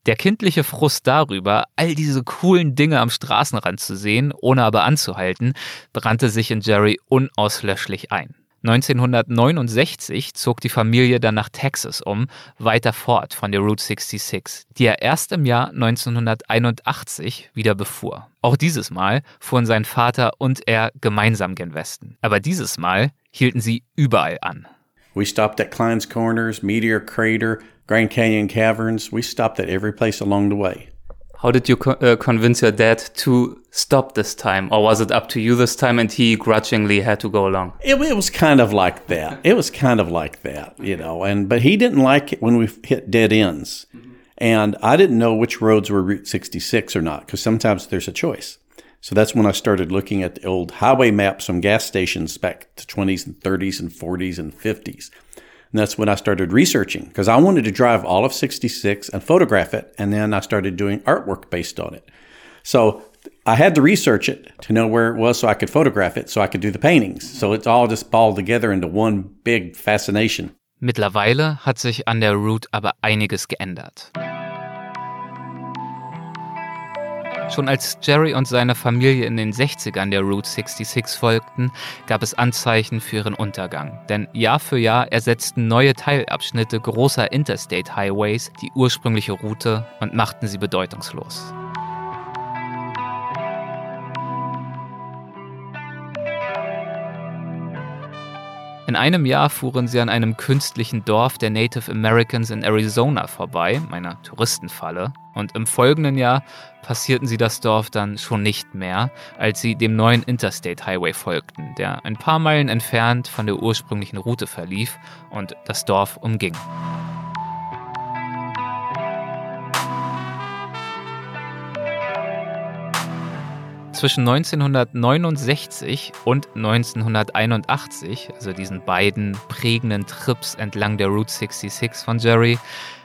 Der kindliche Frust darüber, all diese coolen Dinge am Straßenrand zu sehen, ohne aber anzuhalten, brannte sich in Jerry unauslöschlich ein. 1969 zog die Familie dann nach Texas um, weiter fort von der Route 66, die er erst im Jahr 1981 wieder befuhr. Auch dieses Mal fuhren sein Vater und er gemeinsam gen Westen. Aber dieses Mal hielten sie überall an. We stopped at Klein's Corners, Meteor Crater, Grand Canyon Caverns. We stopped at every place along the way. How did you co uh, convince your dad to stop this time? Or was it up to you this time and he grudgingly had to go along? It, it was kind of like that. It was kind of like that, you know. And but he didn't like it when we hit dead ends, and I didn't know which roads were Route 66 or not because sometimes there's a choice. So that's when I started looking at the old highway maps from gas stations back to 20s and 30s and 40s and 50s. And that's when I started researching because I wanted to drive all of 66 and photograph it. And then I started doing artwork based on it. So I had to research it to know where it was so I could photograph it so I could do the paintings. So it's all just balled together into one big fascination. Mittlerweile hat sich an der Route aber einiges geändert. Schon als Jerry und seine Familie in den 60ern der Route 66 folgten, gab es Anzeichen für ihren Untergang. Denn Jahr für Jahr ersetzten neue Teilabschnitte großer Interstate Highways die ursprüngliche Route und machten sie bedeutungslos. In einem Jahr fuhren sie an einem künstlichen Dorf der Native Americans in Arizona vorbei, einer Touristenfalle, und im folgenden Jahr passierten sie das Dorf dann schon nicht mehr, als sie dem neuen Interstate Highway folgten, der ein paar Meilen entfernt von der ursprünglichen Route verlief und das Dorf umging. Zwischen 1969 und 1981, also diesen beiden prägenden Trips entlang der Route 66 von Jerry,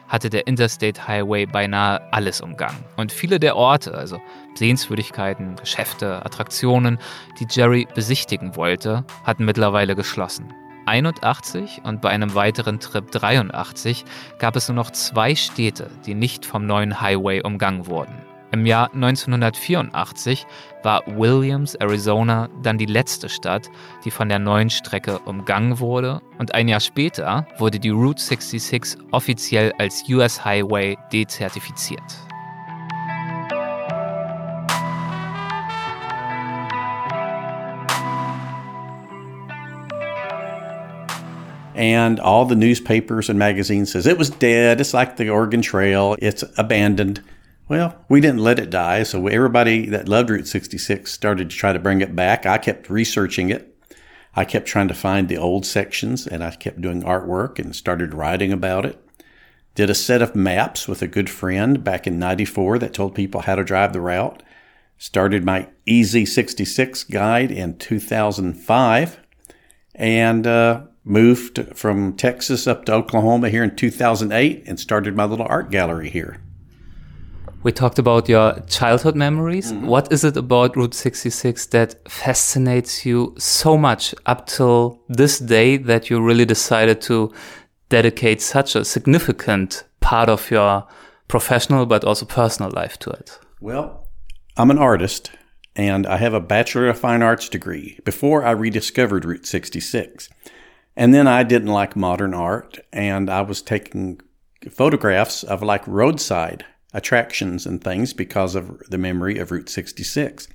hatte der Interstate Highway beinahe alles umgangen. Und viele der Orte, also Sehenswürdigkeiten, Geschäfte, Attraktionen, die Jerry besichtigen wollte, hatten mittlerweile geschlossen. 81 und bei einem weiteren Trip 83 gab es nur noch zwei Städte, die nicht vom neuen Highway umgangen wurden. Im Jahr 1984 war Williams, Arizona, dann die letzte Stadt, die von der neuen Strecke umgangen wurde, und ein Jahr später wurde die Route 66 offiziell als US Highway dezertifiziert. and all the newspapers and magazines says it was dead. It's like the oregon trail. It's abandoned well we didn't let it die so everybody that loved route 66 started to try to bring it back. I kept researching it. I kept trying to find the old sections and i kept doing artwork and started writing about it. Did a set of maps with a good friend back in 94 that told people how to drive the route. Started my EZ 66 guide in 2005 and uh, moved from Texas up to Oklahoma here in 2008 and started my little art gallery here. We talked about your childhood memories. Mm-hmm. What is it about Route 66 that fascinates you so much up till this day that you really decided to dedicate such a significant part of your professional but also personal life to it? Well, I'm an artist and I have a Bachelor of Fine Arts degree before I rediscovered Route 66. And then I didn't like modern art and I was taking photographs of like roadside attractions and things because of the memory of Route 66.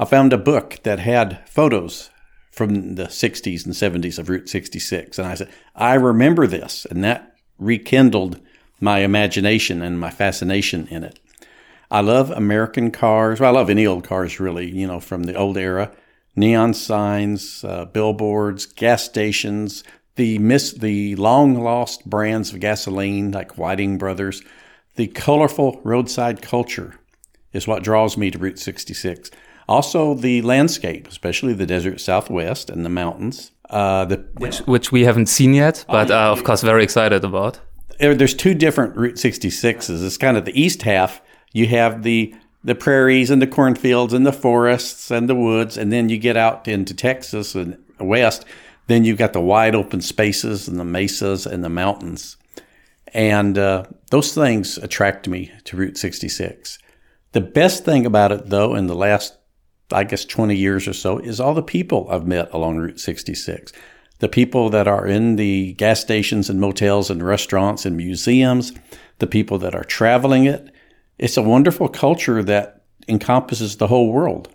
I found a book that had photos from the 60s and 70s of Route 66 and I said, I remember this and that rekindled my imagination and my fascination in it. I love American cars. Well, I love any old cars, really, you know, from the old era. Neon signs, uh, billboards, gas stations, the miss the long lost brands of gasoline like Whiting Brothers, the colorful roadside culture is what draws me to Route 66. Also, the landscape, especially the desert southwest and the mountains. Uh, the which which we haven't seen yet, but uh, of course very excited about. there's two different Route 66s. It's kind of the east half. You have the the prairies and the cornfields and the forests and the woods, and then you get out into Texas and west. Then you've got the wide open spaces and the mesas and the mountains, and uh, those things attract me to Route 66. The best thing about it, though, in the last I guess 20 years or so, is all the people I've met along Route 66. The people that are in the gas stations and motels and restaurants and museums, the people that are traveling it. It's a wonderful culture that encompasses the whole world.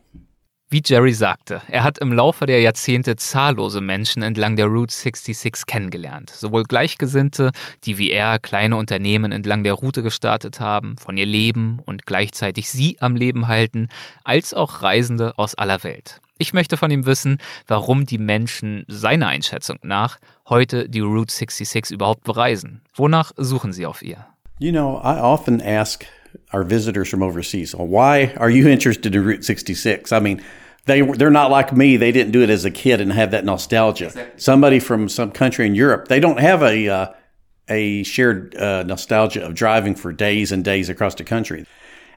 Wie Jerry sagte, er hat im Laufe der Jahrzehnte zahllose Menschen entlang der Route 66 kennengelernt. Sowohl Gleichgesinnte, die wie er kleine Unternehmen entlang der Route gestartet haben, von ihr leben und gleichzeitig sie am Leben halten, als auch Reisende aus aller Welt. Ich möchte von ihm wissen, warum die Menschen seiner Einschätzung nach heute die Route 66 überhaupt bereisen. Wonach suchen sie auf ihr? You know, I often ask our visitors from overseas, well, why are you interested in Route 66? I mean, they they're not like me. They didn't do it as a kid and have that nostalgia. Somebody from some country in Europe, they don't have a uh, a shared uh, nostalgia of driving for days and days across the country.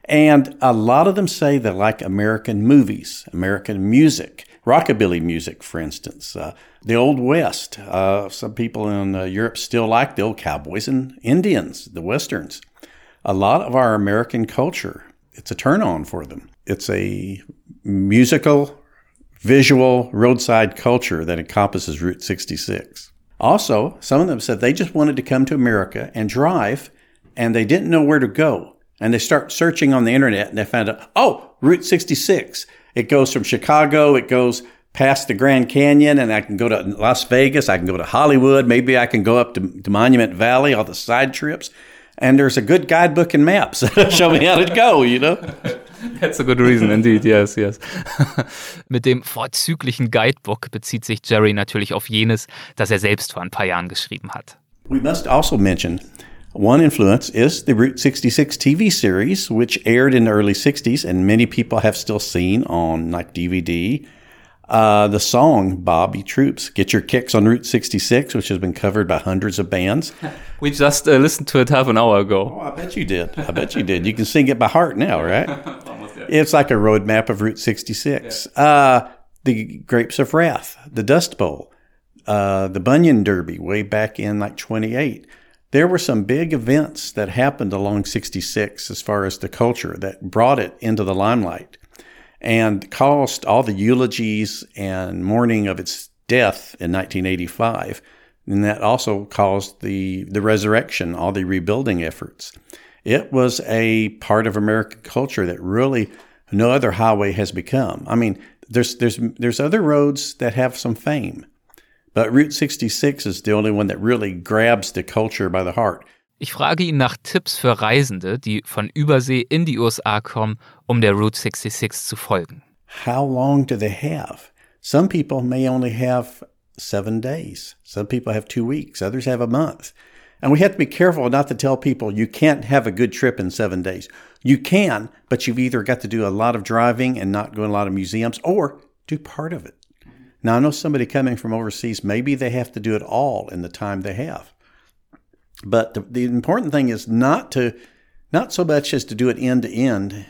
And a lot of them say they like American movies, American music, rockabilly music, for instance, uh, the Old West. Uh, some people in uh, Europe still like the old cowboys and Indians, the Westerns. A lot of our American culture, it's a turn on for them. It's a musical, visual, roadside culture that encompasses Route 66. Also, some of them said they just wanted to come to America and drive, and they didn't know where to go. And they start searching on the internet, and they found out, oh, Route 66. It goes from Chicago, it goes past the Grand Canyon, and I can go to Las Vegas, I can go to Hollywood, maybe I can go up to, to Monument Valley, all the side trips. And there's a good guidebook and maps that show me how to go, you know? That's a good reason indeed. Yes, yes. Mit dem vorzüglichen Guidebook bezieht sich Jerry natürlich auf jenes, das er selbst vor ein paar Jahren geschrieben hat. We must also mention one influence is the Route 66 TV series, which aired in the early 60s and many people have still seen on like DVD. Uh, the song Bobby Troup's, Get Your Kicks on Route 66, which has been covered by hundreds of bands. We just uh, listened to it half an hour ago. Oh, I bet you did. I bet you did. You can sing it by heart now, right? It's like a road map of Route 66. Uh, the Grapes of Wrath, the Dust Bowl, uh, the Bunion Derby way back in like 28. There were some big events that happened along 66 as far as the culture that brought it into the limelight and caused all the eulogies and mourning of its death in 1985. And that also caused the, the resurrection, all the rebuilding efforts. It was a part of American culture that really no other highway has become. I mean, there's, there's, there's other roads that have some fame, but Route 66 is the only one that really grabs the culture by the heart. Ich frage ihn nach Tipps für Reisende, die von Übersee in die USA kommen, um der Route 66 zu folgen. How long do they have? Some people may only have seven days. Some people have two weeks. Others have a month. And we have to be careful not to tell people you can't have a good trip in seven days. You can, but you've either got to do a lot of driving and not go in a lot of museums or do part of it. Now, I know somebody coming from overseas, maybe they have to do it all in the time they have. But the, the important thing is not to, not so much as to do it end to end,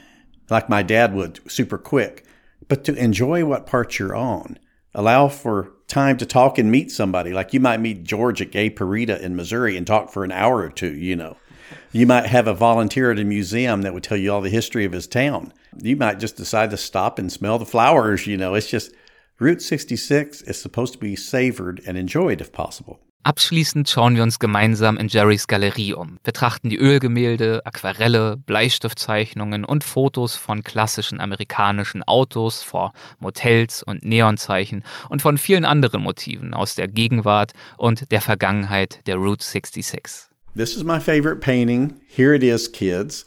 like my dad would, super quick, but to enjoy what part you're on. Allow for time to talk and meet somebody. Like you might meet George at Gay Parita in Missouri and talk for an hour or two, you know. You might have a volunteer at a museum that would tell you all the history of his town. You might just decide to stop and smell the flowers, you know. It's just Route 66 is supposed to be savored and enjoyed if possible. Abschließend schauen wir uns gemeinsam in Jerrys Galerie um, betrachten die Ölgemälde, Aquarelle, Bleistiftzeichnungen und Fotos von klassischen amerikanischen Autos vor Motels und Neonzeichen und von vielen anderen Motiven aus der Gegenwart und der Vergangenheit der Route 66. This is my favorite painting. Here it is, kids.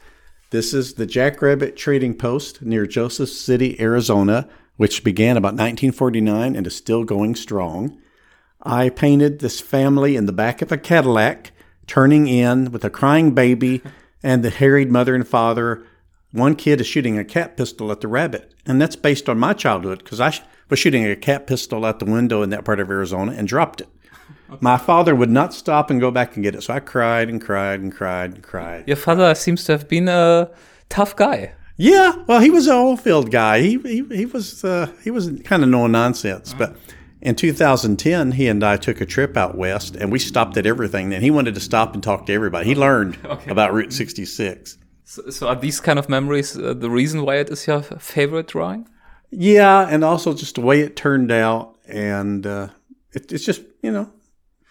This is the Jackrabbit Trading Post near Joseph City, Arizona, which began about 1949 and is still going strong. I painted this family in the back of a Cadillac, turning in with a crying baby and the harried mother and father. One kid is shooting a cat pistol at the rabbit. And that's based on my childhood because I sh- was shooting a cat pistol out the window in that part of Arizona and dropped it. My father would not stop and go back and get it. So I cried and cried and cried and cried. Your father seems to have been a tough guy. Yeah, well, he was an oil field guy. He he, he was uh, he was kind of no nonsense. But in 2010, he and I took a trip out west, and we stopped at everything. And he wanted to stop and talk to everybody. He learned about Route 66. So, so are these kind of memories uh, the reason why it is your favorite drawing? Yeah, and also just the way it turned out, and uh, it, it's just you know,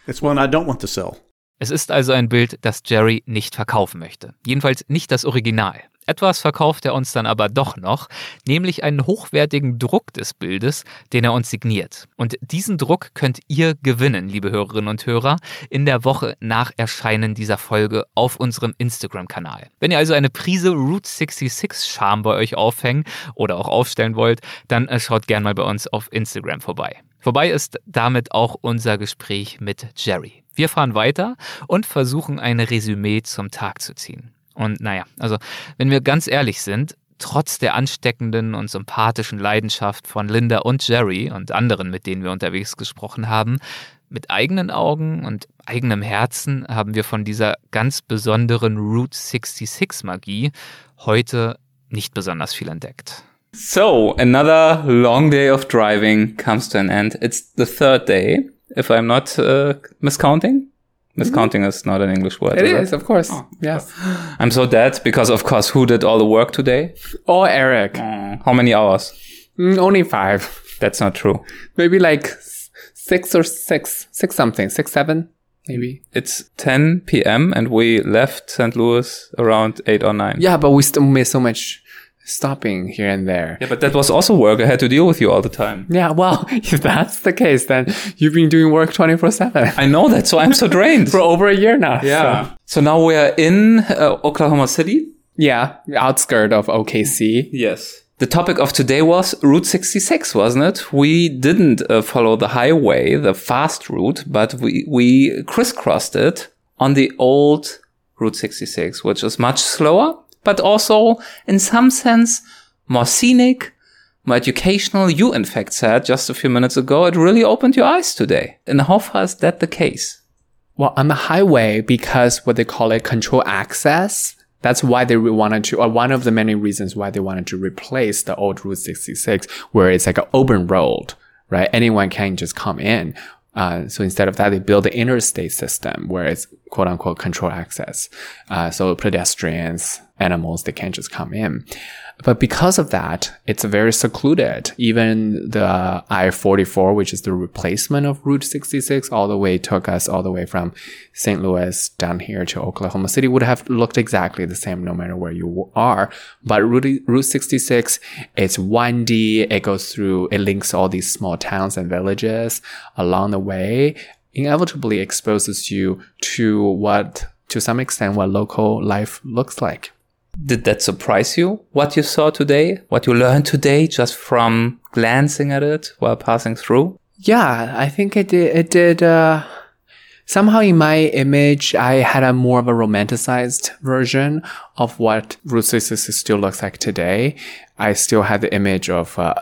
it's one I don't want to sell. Es ist also ein Bild, das Jerry nicht verkaufen möchte. Jedenfalls nicht das Original. Etwas verkauft er uns dann aber doch noch, nämlich einen hochwertigen Druck des Bildes, den er uns signiert. Und diesen Druck könnt ihr gewinnen, liebe Hörerinnen und Hörer, in der Woche nach Erscheinen dieser Folge auf unserem Instagram-Kanal. Wenn ihr also eine Prise Route 66 Charme bei euch aufhängen oder auch aufstellen wollt, dann äh, schaut gern mal bei uns auf Instagram vorbei. Vorbei ist damit auch unser Gespräch mit Jerry. Wir fahren weiter und versuchen ein Resümee zum Tag zu ziehen. Und naja, also wenn wir ganz ehrlich sind, trotz der ansteckenden und sympathischen Leidenschaft von Linda und Jerry und anderen, mit denen wir unterwegs gesprochen haben, mit eigenen Augen und eigenem Herzen haben wir von dieser ganz besonderen Route 66 Magie heute nicht besonders viel entdeckt. So, another long day of driving comes to an end. It's the third day, if I'm not uh, miscounting. Miscounting is not an English word. It is is, of course. Yes. I'm so dead because, of course, who did all the work today? Oh, Erik. How many hours? Mm, only five. That's not true. Maybe like six or six, six something, six, seven, maybe. It's 10 p.m. and we left St. Louis around 8 or 9. Yeah, but we still made so much stopping here and there. Yeah, but that was also work. I had to deal with you all the time. Yeah, well, if that's the case, then you've been doing work 24 7 I know that, so I'm so drained. for over a year now. yeah. So, So now we are in uh, Oklahoma City. yeah, outskirt of OKC. Yes. The topic of today was Route 66, wasn't it? We didn't uh, follow the highway, the fast route, but we, we crisscrossed it on the old Route 66, which is much slower, but also in some sense more scenic, more educational. You, in fact, said just a few minutes ago, it really opened your eyes today. And how far is that the case? Well, on the highway, because what they call it control access, that's why they wanted to, or one of the many reasons why they wanted to replace the old Route 66, where it's like an open road, right? Anyone can just come in. Uh, so instead of that, they build the interstate system where it's quote unquote control access. Uh, so pedestrians, animals, they can't just come in. But because of that, it's very secluded. Even the I-44, which is the replacement of Route 66, all the way took us all the way from St. Louis down here to Oklahoma City would have looked exactly the same no matter where you are. But Route, Route 66, it's windy. It goes through, it links all these small towns and villages along the way, inevitably exposes you to what, to some extent, what local life looks like. Did that surprise you? What you saw today? What you learned today just from glancing at it while passing through? Yeah, I think it did. It did. Uh, somehow, in my image, I had a more of a romanticized version of what Route 66 still looks like today. I still had the image of uh,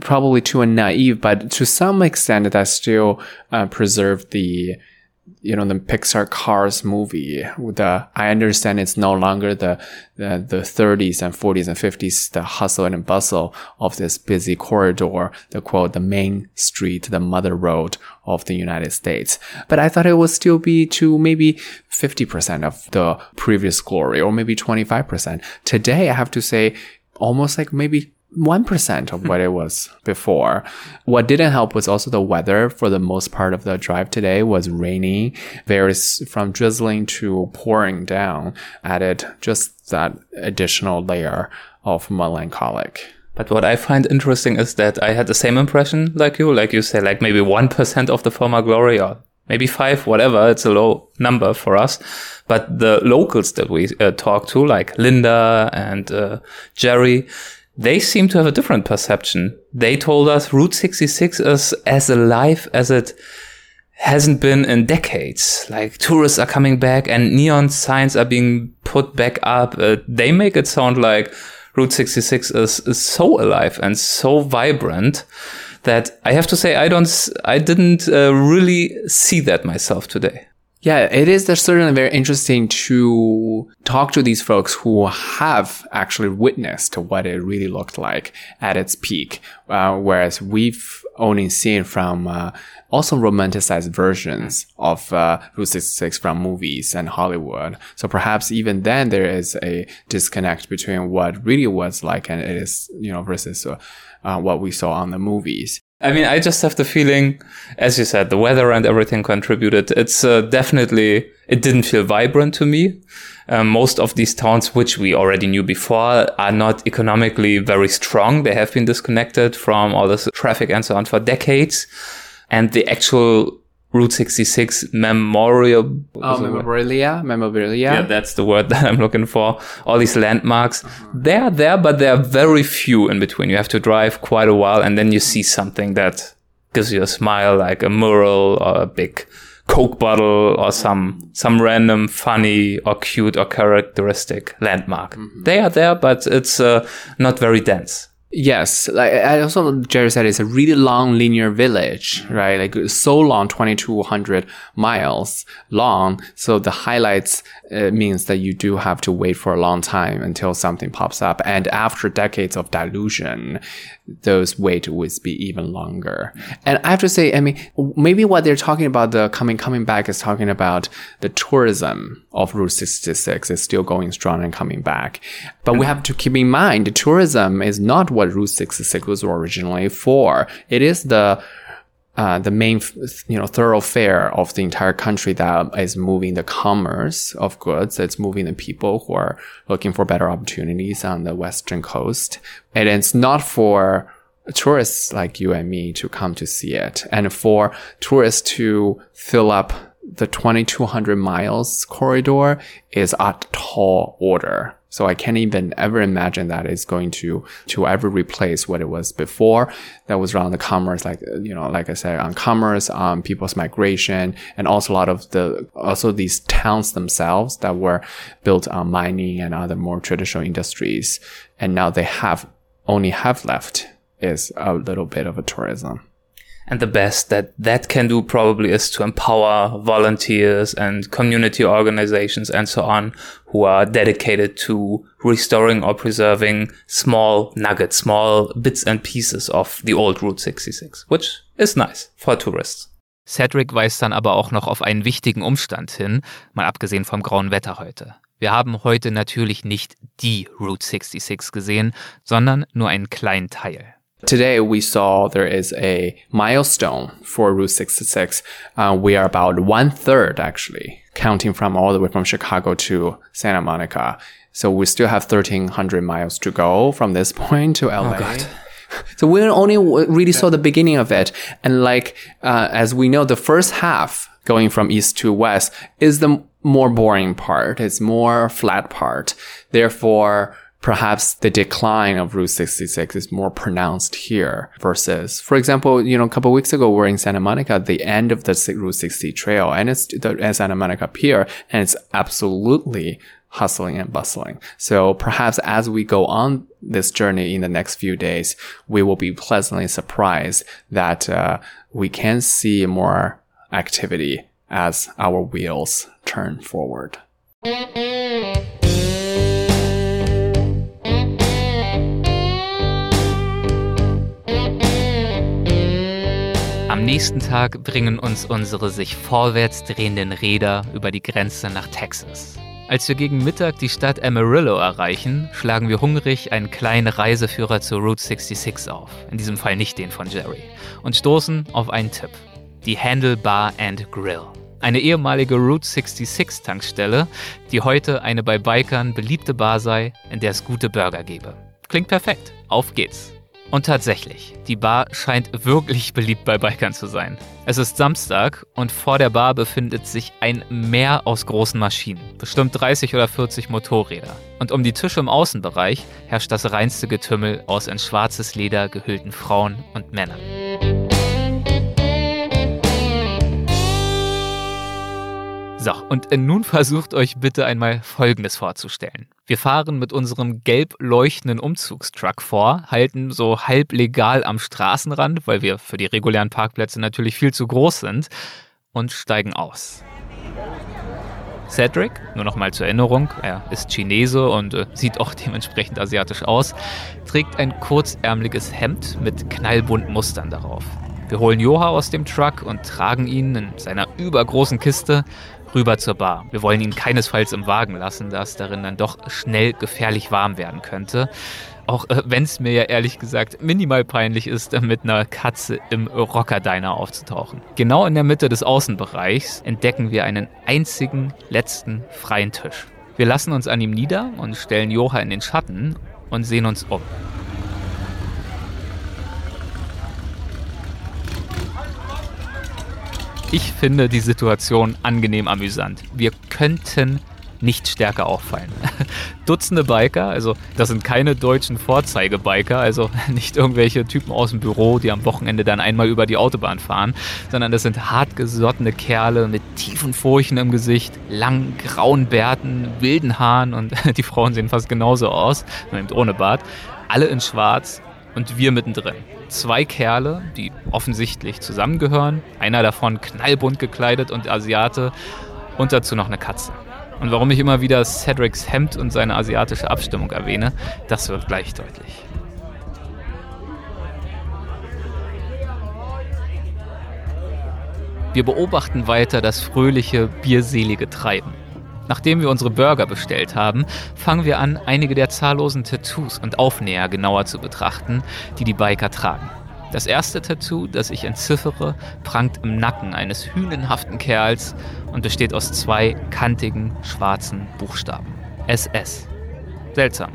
probably too naive, but to some extent, that still uh, preserved the you know the Pixar Cars movie. The I understand it's no longer the the, the 30s and 40s and 50s, the hustle and bustle of this busy corridor, the quote the main street, the mother road of the United States. But I thought it would still be to maybe 50% of the previous glory, or maybe 25%. Today, I have to say, almost like maybe 1% of what it was before. What didn't help was also the weather for the most part of the drive today was rainy. Varies from drizzling to pouring down added just that additional layer of melancholic. But what I find interesting is that I had the same impression like you, like you say, like maybe 1% of the former glory or maybe five, whatever. It's a low number for us. But the locals that we uh, talked to, like Linda and uh, Jerry, they seem to have a different perception. They told us Route 66 is as alive as it hasn't been in decades. Like tourists are coming back and neon signs are being put back up. Uh, they make it sound like Route 66 is, is so alive and so vibrant that I have to say I don't I didn't uh, really see that myself today. Yeah, it is certainly very interesting to talk to these folks who have actually witnessed what it really looked like at its peak, uh, whereas we've only seen from uh, also romanticized versions of uh, Route 66 from movies and Hollywood. So perhaps even then there is a disconnect between what really was like and it is, you know, versus uh, uh, what we saw on the movies. I mean, I just have the feeling, as you said, the weather and everything contributed. It's uh, definitely, it didn't feel vibrant to me. Um, most of these towns, which we already knew before, are not economically very strong. They have been disconnected from all this traffic and so on for decades. And the actual Route 66 memorial. Oh, memorabilia, memorabilia. Yeah, that's the word that I'm looking for. All these landmarks, uh-huh. they're there, but there are very few in between. You have to drive quite a while and then you see something that gives you a smile, like a mural or a big Coke bottle or some, some random funny or cute or characteristic landmark. Mm-hmm. They are there, but it's uh, not very dense. Yes, like I also Jerry said, it's a really long linear village, right? Like so long, twenty two hundred miles long. So the highlights uh, means that you do have to wait for a long time until something pops up. And after decades of dilution, those wait would be even longer. And I have to say, I mean, maybe what they're talking about the coming coming back is talking about the tourism of Route 66 is still going strong and coming back. But we have to keep in mind, tourism is not what Route 66 was originally for. It is the uh, the main, you know, thoroughfare of the entire country that is moving the commerce of goods. It's moving the people who are looking for better opportunities on the western coast. And it's not for tourists like you and me to come to see it, and for tourists to fill up the 2200 miles corridor is a tall order. So I can't even ever imagine that it's going to, to ever replace what it was before. That was around the commerce, like, uh, you know, like I said, on commerce, on people's migration, and also a lot of the, also these towns themselves that were built on mining and other more traditional industries. And now they have only have left is a little bit of a tourism. And the best that that can do probably is to empower volunteers and community organizations and so on who are dedicated to restoring or preserving small nuggets, small bits and pieces of the old Route 66, which is nice for tourists. Cedric weist dann aber auch noch auf einen wichtigen Umstand hin, mal abgesehen vom grauen Wetter heute. Wir haben heute natürlich nicht die Route 66 gesehen, sondern nur einen kleinen Teil. Today we saw there is a milestone for Route 66. Uh, we are about one third actually, counting from all the way from Chicago to Santa Monica. So we still have 1300 miles to go from this point to LA. Oh so we only really saw the beginning of it. And like, uh, as we know, the first half going from east to west is the more boring part. It's more flat part. Therefore, perhaps the decline of Route 66 is more pronounced here versus, for example, you know, a couple weeks ago, we're in Santa Monica, the end of the Route 60 trail and it's the Santa Monica Pier and it's absolutely hustling and bustling. So perhaps as we go on this journey in the next few days, we will be pleasantly surprised that uh, we can see more activity as our wheels turn forward. Am nächsten Tag bringen uns unsere sich vorwärts drehenden Räder über die Grenze nach Texas. Als wir gegen Mittag die Stadt Amarillo erreichen, schlagen wir hungrig einen kleinen Reiseführer zur Route 66 auf, in diesem Fall nicht den von Jerry, und stoßen auf einen Tipp. Die Handlebar and Grill. Eine ehemalige Route 66 Tankstelle, die heute eine bei Bikern beliebte Bar sei, in der es gute Burger gebe. Klingt perfekt. Auf geht's. Und tatsächlich, die Bar scheint wirklich beliebt bei Bikern zu sein. Es ist Samstag und vor der Bar befindet sich ein Meer aus großen Maschinen, bestimmt 30 oder 40 Motorräder. Und um die Tische im Außenbereich herrscht das reinste Getümmel aus in schwarzes Leder gehüllten Frauen und Männern. So, und nun versucht euch bitte einmal Folgendes vorzustellen. Wir fahren mit unserem gelb leuchtenden Umzugstruck vor, halten so halb legal am Straßenrand, weil wir für die regulären Parkplätze natürlich viel zu groß sind, und steigen aus. Cedric, nur noch mal zur Erinnerung, er ist Chinese und äh, sieht auch dementsprechend asiatisch aus, trägt ein kurzärmeliges Hemd mit knallbunten Mustern darauf. Wir holen Joha aus dem Truck und tragen ihn in seiner übergroßen Kiste rüber zur Bar. Wir wollen ihn keinesfalls im Wagen lassen, da es darin dann doch schnell gefährlich warm werden könnte. Auch äh, wenn es mir ja ehrlich gesagt minimal peinlich ist, äh, mit einer Katze im Rocker-Diner aufzutauchen. Genau in der Mitte des Außenbereichs entdecken wir einen einzigen letzten freien Tisch. Wir lassen uns an ihm nieder und stellen Joha in den Schatten und sehen uns um. Ich finde die Situation angenehm amüsant. Wir könnten nicht stärker auffallen. Dutzende Biker, also das sind keine deutschen Vorzeigebiker, also nicht irgendwelche Typen aus dem Büro, die am Wochenende dann einmal über die Autobahn fahren, sondern das sind hartgesottene Kerle mit tiefen Furchen im Gesicht, langen grauen Bärten, wilden Haaren und die Frauen sehen fast genauso aus, nur eben ohne Bart. Alle in schwarz und wir mittendrin. Zwei Kerle, die offensichtlich zusammengehören, einer davon knallbunt gekleidet und Asiate und dazu noch eine Katze. Und warum ich immer wieder Cedrics Hemd und seine asiatische Abstimmung erwähne, das wird gleich deutlich. Wir beobachten weiter das fröhliche, bierselige Treiben. Nachdem wir unsere Burger bestellt haben, fangen wir an, einige der zahllosen Tattoos und Aufnäher genauer zu betrachten, die die Biker tragen. Das erste Tattoo, das ich entziffere, prangt im Nacken eines hünenhaften Kerls und besteht aus zwei kantigen schwarzen Buchstaben. SS. Seltsam.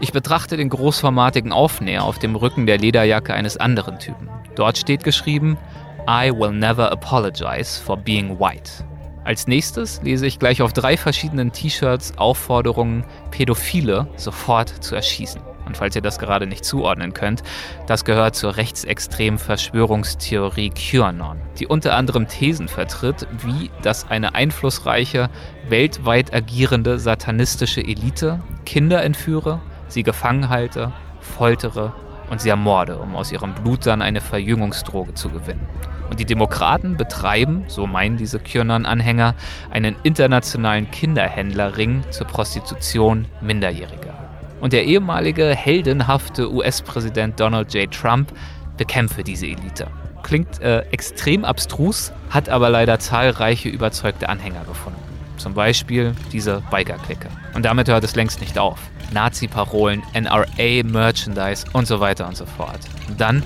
Ich betrachte den großformatigen Aufnäher auf dem Rücken der Lederjacke eines anderen Typen. Dort steht geschrieben, I will never apologize for being white. Als nächstes lese ich gleich auf drei verschiedenen T-Shirts Aufforderungen, Pädophile sofort zu erschießen. Und falls ihr das gerade nicht zuordnen könnt, das gehört zur rechtsextremen Verschwörungstheorie QAnon, die unter anderem Thesen vertritt, wie dass eine einflussreiche, weltweit agierende satanistische Elite Kinder entführe, sie gefangen halte, foltere und sie ermorde, um aus ihrem Blut dann eine Verjüngungsdroge zu gewinnen. Und die Demokraten betreiben, so meinen diese QAnon-Anhänger, einen internationalen Kinderhändlerring zur Prostitution Minderjähriger. Und der ehemalige heldenhafte US-Präsident Donald J. Trump bekämpfe diese Elite. Klingt äh, extrem abstrus, hat aber leider zahlreiche überzeugte Anhänger gefunden. Zum Beispiel diese Biker-Clique. Und damit hört es längst nicht auf. Nazi-Parolen, NRA-Merchandise und so weiter und so fort. Und dann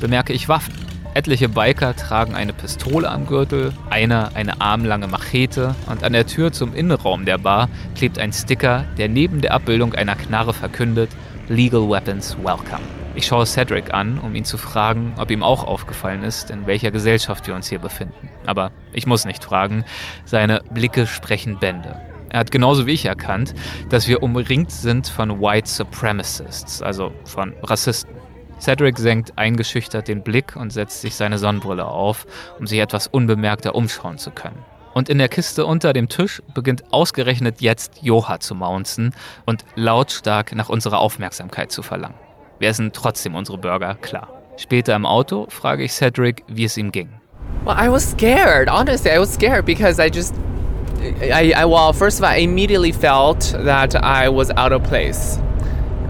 bemerke ich Waffen. Etliche Biker tragen eine Pistole am Gürtel, einer eine armlange Machete und an der Tür zum Innenraum der Bar klebt ein Sticker, der neben der Abbildung einer Knarre verkündet Legal Weapons Welcome. Ich schaue Cedric an, um ihn zu fragen, ob ihm auch aufgefallen ist, in welcher Gesellschaft wir uns hier befinden. Aber ich muss nicht fragen, seine Blicke sprechen Bände. Er hat genauso wie ich erkannt, dass wir umringt sind von White Supremacists, also von Rassisten. Cedric senkt eingeschüchtert den Blick und setzt sich seine Sonnenbrille auf, um sich etwas unbemerkter umschauen zu können. Und in der Kiste unter dem Tisch beginnt ausgerechnet jetzt Joha zu maunzen und lautstark nach unserer Aufmerksamkeit zu verlangen. Wir essen trotzdem unsere Burger, klar. Später im Auto frage ich Cedric, wie es ihm ging. Well, I was scared. Honestly, I was scared because I just, I, I well, first of all, I immediately felt that I was out of place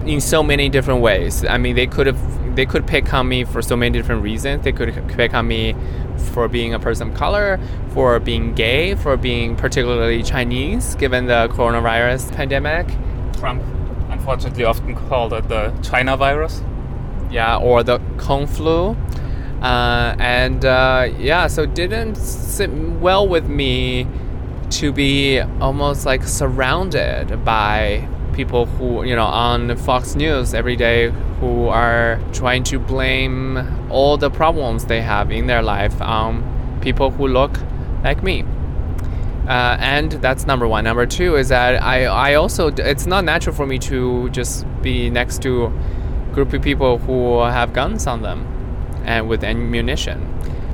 in so many different ways. I mean, they could have, they could pick on me for so many different reasons. They could pick on me for being a person of color, for being gay, for being particularly Chinese, given the coronavirus pandemic. Trump unfortunately often called it the China virus. Yeah, or the Kung flu. Uh, and uh, yeah, so it didn't sit well with me to be almost like surrounded by people who, you know, on Fox News every day who are trying to blame all the problems they have in their life on people who look like me. Uh, and that's number one. Number two is that I, I also, it's not natural for me to just be next to a group of people who have guns on them and with ammunition.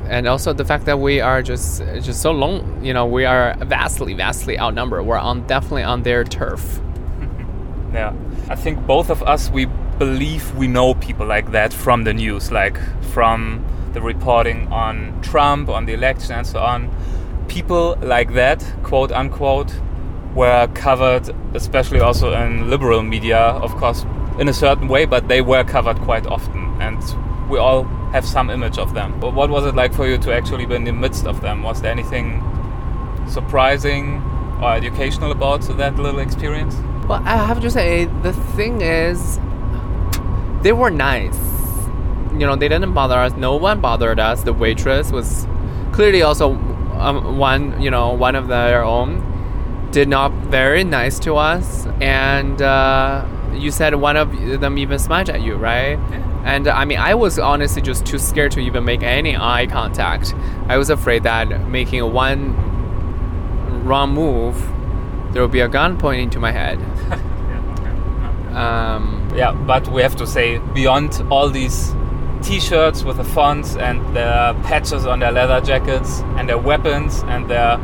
and also the fact that we are just just so long. You know, we are vastly, vastly outnumbered. We're on definitely on their turf. Yeah. I think both of us, we believe we know people like that from the news, like from the reporting on Trump, on the election, and so on. People like that, quote unquote, were covered, especially also in liberal media, of course, in a certain way, but they were covered quite often. And we all have some image of them. But what was it like for you to actually be in the midst of them? Was there anything surprising or educational about that little experience? Well, I have to say, the thing is, they were nice. You know, they didn't bother us. No one bothered us. The waitress was clearly also um, one, you know, one of their own. Did not very nice to us, and uh, you said one of them even smiled at you, right? And I mean, I was honestly just too scared to even make any eye contact. I was afraid that making one wrong move, there will be a gun pointing to my head. Um, Yeah, but we have to say, beyond all these T-shirts with the fonts and the patches on their leather jackets and their weapons and their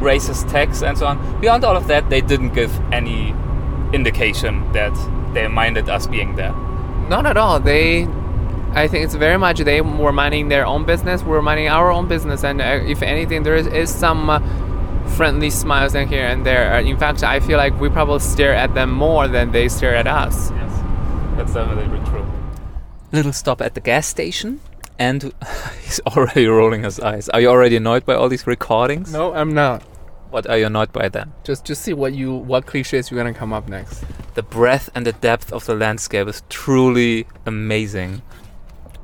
racist tags and so on, beyond all of that, they didn't give any indication that they minded us being there. Not at all. They, I think it's very much they were minding their own business. We're minding our own business, and uh, if anything, there is, is some uh, friendly smiles in here and there. Uh, in fact, I feel like we probably stare at them more than they stare at us. Yes, that's definitely true. Little stop at the gas station, and he's already rolling his eyes. Are you already annoyed by all these recordings? No, I'm not. What are you annoyed by then? Just just see what you what cliches you're gonna come up next. The breadth and the depth of the landscape is truly amazing.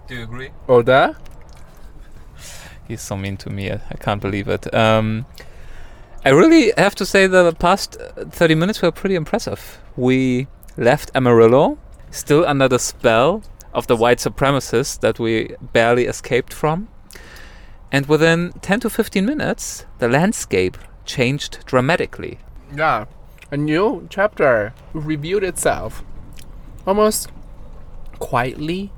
Do you agree? Oh, that? He's so mean to me. I I can't believe it. Um, I really have to say the past uh, 30 minutes were pretty impressive. We left Amarillo still under the spell of the white supremacists that we barely escaped from. And within 10 to 15 minutes, the landscape changed dramatically. Yeah, a new chapter revealed itself, almost quietly,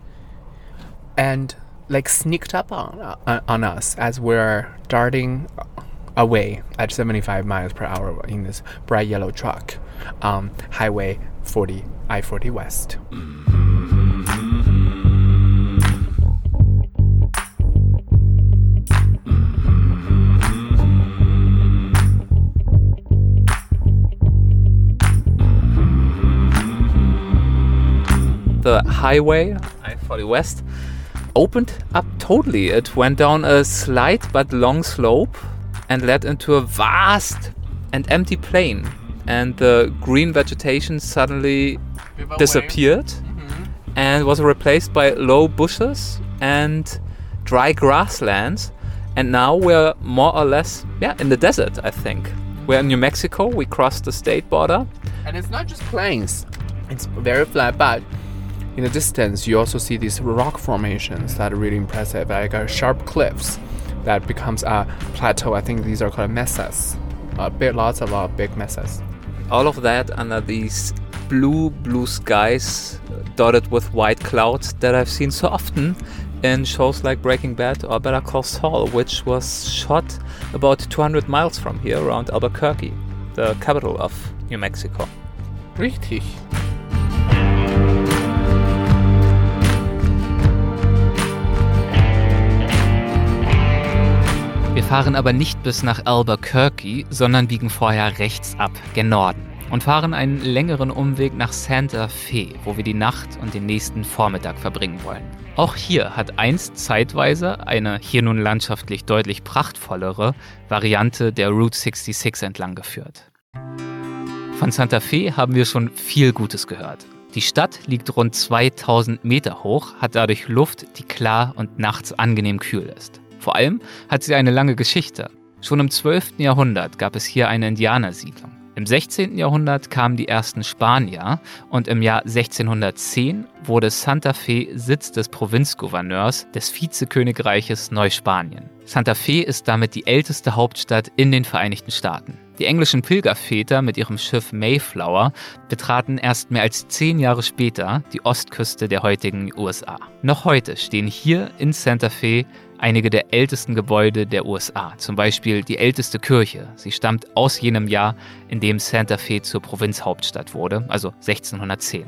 and like sneaked up on uh, on us as we're darting away at 75 miles per hour in this bright yellow truck, um, Highway 40 I-40 West. the highway, I 40 West, opened up totally. It went down a slight but long slope and led into a vast and empty plain. And the green vegetation suddenly disappeared and was replaced by low bushes and dry grasslands. And now we're more or less, yeah, in the desert, I think. We're in New Mexico. We crossed the state border. And it's not just plains; it's very flat, but in the distance, you also see these rock formations that are really impressive, like uh, sharp cliffs that becomes a plateau. I think these are called mesas. Uh, big, lots of uh, big mesas. all of that under these blue, blue skies uh, dotted with white clouds that I've seen so often in shows like Breaking Bad or Better Call Saul, which was shot about 200 miles from here around Albuquerque, the capital of New Mexico. Richtig. Wir fahren aber nicht bis nach Albuquerque, sondern biegen vorher rechts ab, gen Norden. Und fahren einen längeren Umweg nach Santa Fe, wo wir die Nacht und den nächsten Vormittag verbringen wollen. Auch hier hat einst zeitweise eine hier nun landschaftlich deutlich prachtvollere Variante der Route 66 entlang geführt. Von Santa Fe haben wir schon viel Gutes gehört. Die Stadt liegt rund 2000 Meter hoch, hat dadurch Luft, die klar und nachts angenehm kühl ist. Vor allem hat sie eine lange Geschichte. Schon im 12. Jahrhundert gab es hier eine Indianersiedlung. Im 16. Jahrhundert kamen die ersten Spanier und im Jahr 1610 wurde Santa Fe Sitz des Provinzgouverneurs des Vizekönigreiches Neuspanien. Santa Fe ist damit die älteste Hauptstadt in den Vereinigten Staaten. Die englischen Pilgerväter mit ihrem Schiff Mayflower betraten erst mehr als zehn Jahre später die Ostküste der heutigen USA. Noch heute stehen hier in Santa Fe einige der ältesten Gebäude der USA, zum Beispiel die älteste Kirche. Sie stammt aus jenem Jahr, in dem Santa Fe zur Provinzhauptstadt wurde, also 1610.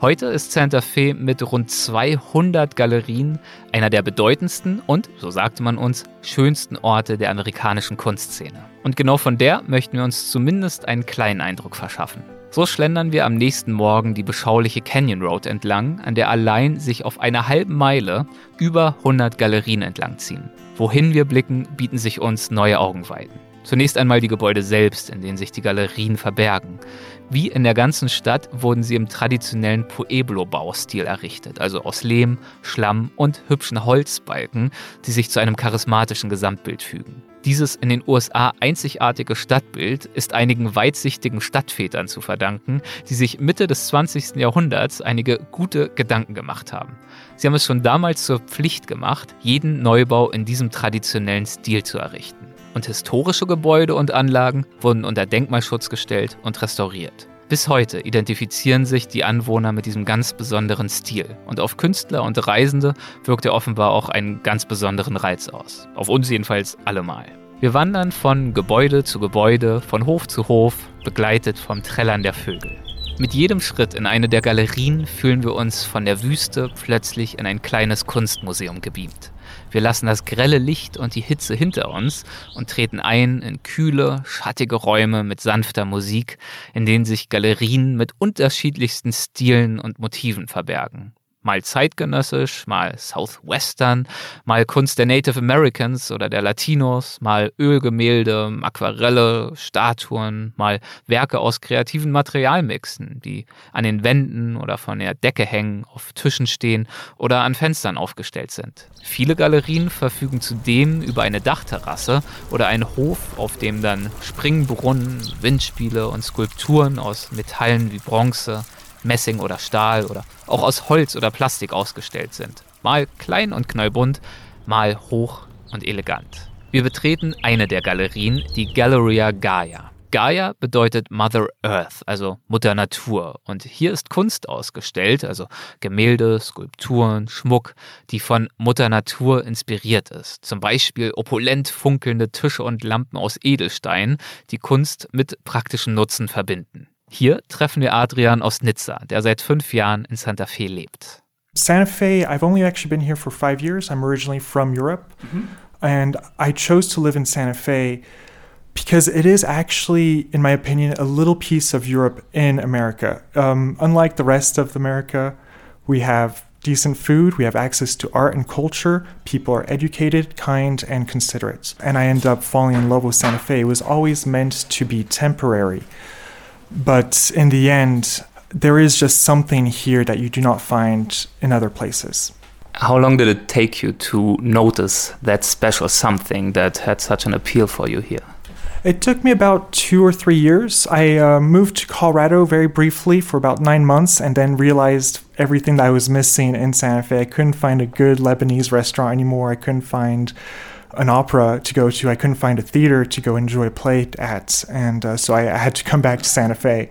Heute ist Santa Fe mit rund 200 Galerien einer der bedeutendsten und, so sagte man uns, schönsten Orte der amerikanischen Kunstszene. Und genau von der möchten wir uns zumindest einen kleinen Eindruck verschaffen. So schlendern wir am nächsten Morgen die beschauliche Canyon Road entlang, an der allein sich auf einer halben Meile über 100 Galerien entlangziehen. Wohin wir blicken, bieten sich uns neue Augenweiten. Zunächst einmal die Gebäude selbst, in denen sich die Galerien verbergen. Wie in der ganzen Stadt wurden sie im traditionellen Pueblo-Baustil errichtet, also aus Lehm, Schlamm und hübschen Holzbalken, die sich zu einem charismatischen Gesamtbild fügen. Dieses in den USA einzigartige Stadtbild ist einigen weitsichtigen Stadtvätern zu verdanken, die sich Mitte des 20. Jahrhunderts einige gute Gedanken gemacht haben. Sie haben es schon damals zur Pflicht gemacht, jeden Neubau in diesem traditionellen Stil zu errichten und historische Gebäude und Anlagen wurden unter Denkmalschutz gestellt und restauriert. Bis heute identifizieren sich die Anwohner mit diesem ganz besonderen Stil und auf Künstler und Reisende wirkt er offenbar auch einen ganz besonderen Reiz aus. Auf uns jedenfalls allemal. Wir wandern von Gebäude zu Gebäude, von Hof zu Hof, begleitet vom Trällern der Vögel. Mit jedem Schritt in eine der Galerien fühlen wir uns von der Wüste plötzlich in ein kleines Kunstmuseum gebeamt. Wir lassen das grelle Licht und die Hitze hinter uns und treten ein in kühle, schattige Räume mit sanfter Musik, in denen sich Galerien mit unterschiedlichsten Stilen und Motiven verbergen mal zeitgenössisch, mal Southwestern, mal Kunst der Native Americans oder der Latinos, mal Ölgemälde, Aquarelle, Statuen, mal Werke aus kreativen Materialmixen, die an den Wänden oder von der Decke hängen, auf Tischen stehen oder an Fenstern aufgestellt sind. Viele Galerien verfügen zudem über eine Dachterrasse oder einen Hof, auf dem dann Springbrunnen, Windspiele und Skulpturen aus Metallen wie Bronze, Messing oder Stahl oder auch aus Holz oder Plastik ausgestellt sind. Mal klein und knallbunt, mal hoch und elegant. Wir betreten eine der Galerien, die Galleria Gaia. Gaia bedeutet Mother Earth, also Mutter Natur. Und hier ist Kunst ausgestellt, also Gemälde, Skulpturen, Schmuck, die von Mutter Natur inspiriert ist. Zum Beispiel opulent funkelnde Tische und Lampen aus Edelstein, die Kunst mit praktischen Nutzen verbinden. Hier treffen wir Adrian aus Nizza, der seit fünf Jahren in Santa Fe lebt. Santa Fe, I've only actually been here for five years. I'm originally from Europe. Mm-hmm. And I chose to live in Santa Fe because it is actually, in my opinion, a little piece of Europe in America. Um, unlike the rest of America, we have decent food, we have access to art and culture, people are educated, kind, and considerate. And I ended up falling in love with Santa Fe. It was always meant to be temporary. But in the end, there is just something here that you do not find in other places. How long did it take you to notice that special something that had such an appeal for you here? It took me about two or three years. I uh, moved to Colorado very briefly for about nine months and then realized everything that I was missing in Santa Fe. I couldn't find a good Lebanese restaurant anymore. I couldn't find an opera to go to. I couldn't find a theater to go enjoy a play at, and uh, so I, I, had to come back to Santa Fe.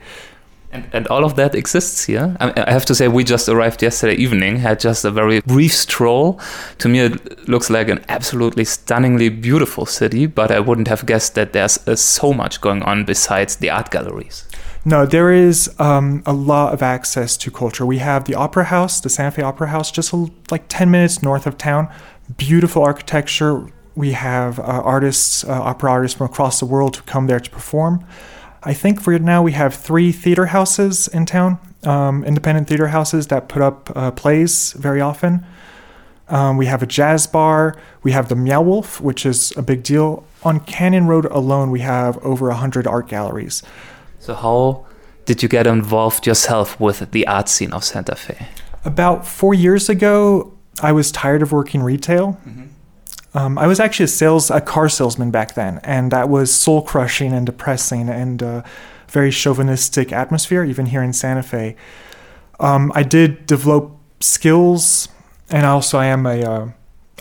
And, and all of that exists here. I, I, have to say, we just arrived yesterday evening, had just a very brief stroll. To me, it looks like an absolutely stunningly beautiful city, but I wouldn't have guessed that there's uh, so much going on besides the art galleries. No, there is um, a lot of access to culture. We have the Opera House, the Santa Fe Opera House, just a, like 10 minutes north of town. Beautiful architecture, we have uh, artists, uh, opera artists from across the world who come there to perform. I think for now we have three theater houses in town, um, independent theater houses that put up uh, plays very often. Um, we have a jazz bar. We have the Meow Wolf, which is a big deal. On Canyon Road alone, we have over 100 art galleries. So, how did you get involved yourself with the art scene of Santa Fe? About four years ago, I was tired of working retail. Mm-hmm. Um, I was actually a sales, a car salesman back then, and that was soul crushing and depressing and uh, very chauvinistic atmosphere, even here in Santa Fe. Um, I did develop skills, and also I am a uh,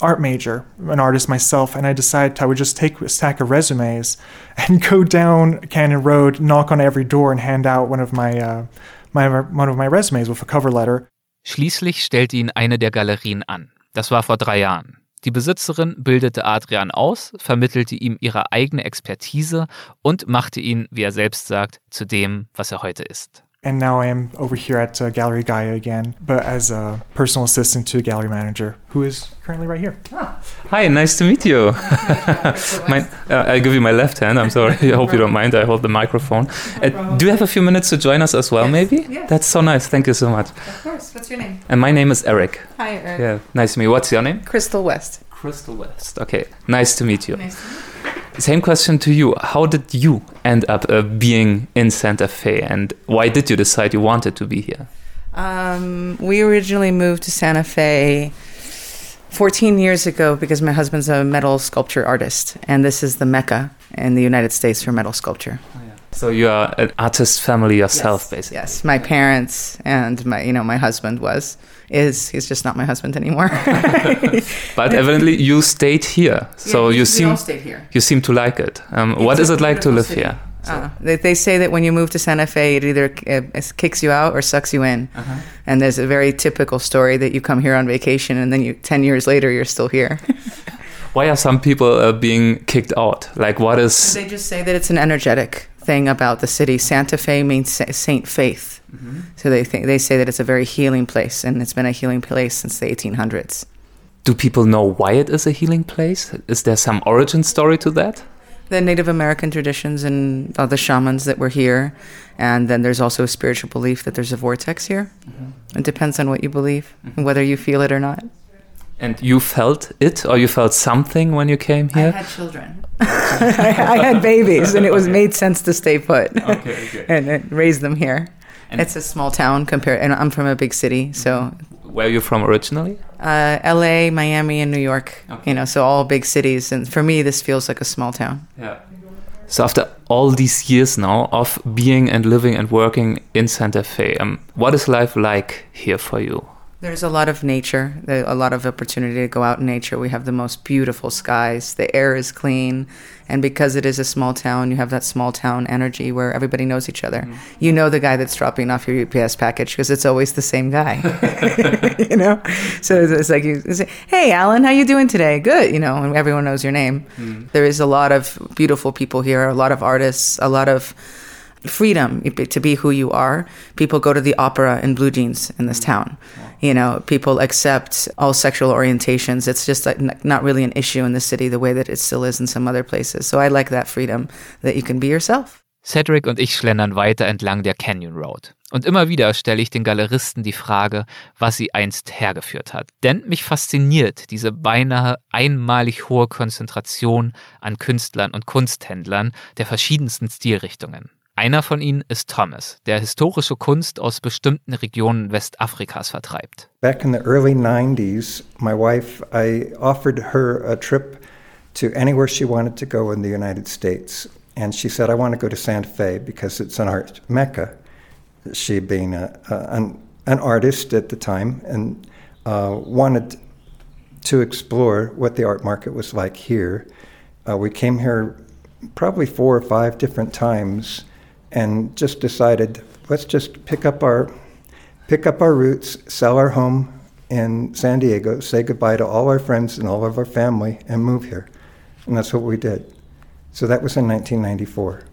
art major, an artist myself, and I decided I would just take a stack of resumes and go down Canyon Road, knock on every door, and hand out one of my, uh, my one of my resumes with a cover letter. Schließlich stellte ihn eine der Galerien an. Das war vor drei Jahren. Die Besitzerin bildete Adrian aus, vermittelte ihm ihre eigene Expertise und machte ihn, wie er selbst sagt, zu dem, was er heute ist. And now I am over here at uh, Gallery Gaia again, but as a personal assistant to a gallery manager who is currently right here. Hi, nice to meet you. my, uh, I'll give you my left hand. I'm sorry. I hope you don't mind. I hold the microphone. Uh, do you have a few minutes to join us as well, maybe? yes. That's so nice. Thank you so much. Of course. What's your name? And my name is Erik. Hi, Erik. Yeah, nice to meet you. What's your name? Crystal West. Crystal West. Okay, nice to meet you. Nice to meet you. Same question to you. How did you end up uh, being in Santa Fe, and why did you decide you wanted to be here? Um, we originally moved to Santa Fe 14 years ago because my husband's a metal sculpture artist, and this is the mecca in the United States for metal sculpture. So you are an artist family yourself, Yes. basically. Yes, my parents and my, you know, my husband was is he's just not my husband anymore. But evidently you stayed here, so we- you seem here. you seem to like it. Um, what is it like to live city. here? Uh, they, they say that when you move to Santa Fe, it either uh, kicks you out or sucks you in. Uh-huh. And there's a very typical story that you come here on vacation and then you 10 years later you're still here. Why are some people uh, being kicked out? Like, what is? they just say that it's an energetic thing about the city. Santa Fe means Saint Faith. Mm-hmm. So they think they say that it's a very healing place and it's been a healing place since the 1800s. Do people know why it is a healing place? Is there some origin story to that? the Native American traditions and all the shamans that were here. And then there's also a spiritual belief that there's a vortex here. It depends on what you believe and whether you feel it or not. And you felt it, or you felt something when you came here? I had children. I had babies, and it was made sense to stay put Okay, okay. and, and raise them here. And- it's a small town compared, and I'm from a big city, so Where are you from originally? uh, L.A., Miami, and New York. You know, so all big cities, and for me, this feels like a small town. Yeah. So after all these years now of being and living and working in Santa Fe, um, what is life like here for you? There's a lot of nature, a lot of opportunity to go out in nature. We have the most beautiful skies. The air is clean. And because it is a small town, you have that small town energy where everybody knows each other. Mm-hmm. You know the guy that's dropping off your UPS package because it's always the same guy. you know? So it's, like you say, hey, Alan, how you doing today? Good. You know, and everyone knows your name. Mm-hmm. There is a lot of beautiful people here, a lot of artists, a lot of freedom to be who you are. People go to the opera in blue jeans in this town. You know, people accept all sexual orientations. It's just like not really an issue in the city the way that it still is in some other places. So I like that freedom that you can be yourself. Cedric und ich schlendern weiter entlang der Canyon Road. Und immer wieder stelle ich den Galeristen die Frage, was sie einst hergeführt hat. Denn mich fasziniert diese beinahe einmalig hohe Konzentration an Künstlern und Kunsthändlern der verschiedensten Stilrichtungen. Einer von ihnen ist Thomas, der historische Kunst aus bestimmten Regionen Westafrikas vertreibt. Back in the early 90s, my wife, I offered her a trip to anywhere she wanted to go in the United States. And she said, I want to go to Santa Fe because it's an art mecca. She, being a, a, an, an artist at the time, and uh, wanted to explore what the art market was like here. Uh, we came here probably four or five different times and just decided let's just pick up our pick up our roots, sell our home in San Diego, say goodbye to all our friends and all of our family, and move here. And that's what we did. So that was in 1994.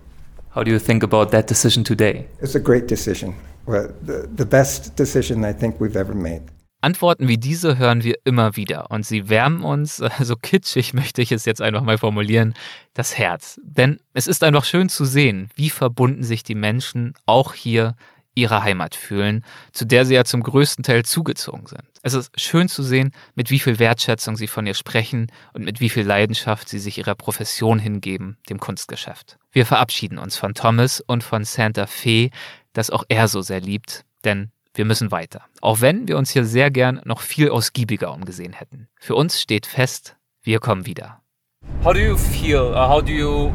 How do you think about that decision today? It's a great decision. Well, the, the best decision I think we've ever made. Antworten wie diese hören wir immer wieder und sie wärmen uns, so kitschig möchte ich es jetzt einfach mal formulieren, das Herz. Denn es ist einfach schön zu sehen, wie verbunden sich die Menschen auch hier ihrer Heimat fühlen, zu der sie ja zum größten Teil zugezogen sind. Es ist schön zu sehen, mit wie viel Wertschätzung sie von ihr sprechen und mit wie viel Leidenschaft sie sich ihrer Profession hingeben, dem Kunstgeschäft. Wir verabschieden uns von Thomas und von Santa Fe, das auch er so sehr liebt, denn wir müssen weiter. Auch wenn wir uns hier sehr gern noch viel ausgiebiger umgesehen hätten. Für uns steht fest, wir kommen wieder. How do you feel? Uh, how do you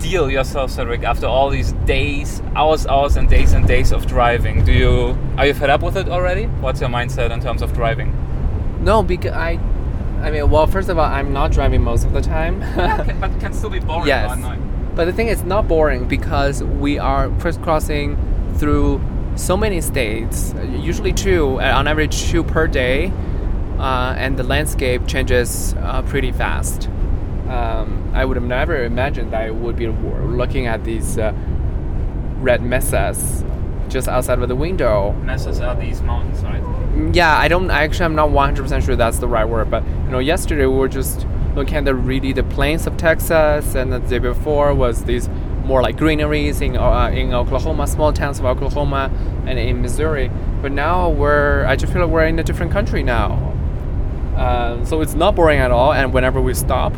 deal yourself, Cedric, after all these days, hours, hours, and days and days of driving? Do you are you fed up with it already? What's your mindset in terms of driving? No, because I, I mean, well, first of all, I'm not driving most of the time. but can still be boring Yes. at night. But the thing is not boring because we are crisscrossing through so many states, usually two, uh, on average two per day. uh, and the landscape changes uh, pretty fast. Um, I would have never imagined that I would be looking at these uh, red mesas just outside of the window. Mesas are these mountains, right? Yeah, I don't actually. I'm not 100% sure that's the right word, but you know, yesterday we were just looking at the really the plains of Texas, and the day before was these more like greeneries in uh, in Oklahoma, small towns of Oklahoma, and in Missouri. But now we're I just feel like we're in a different country now. Uh, so it's not boring at all. And whenever we stop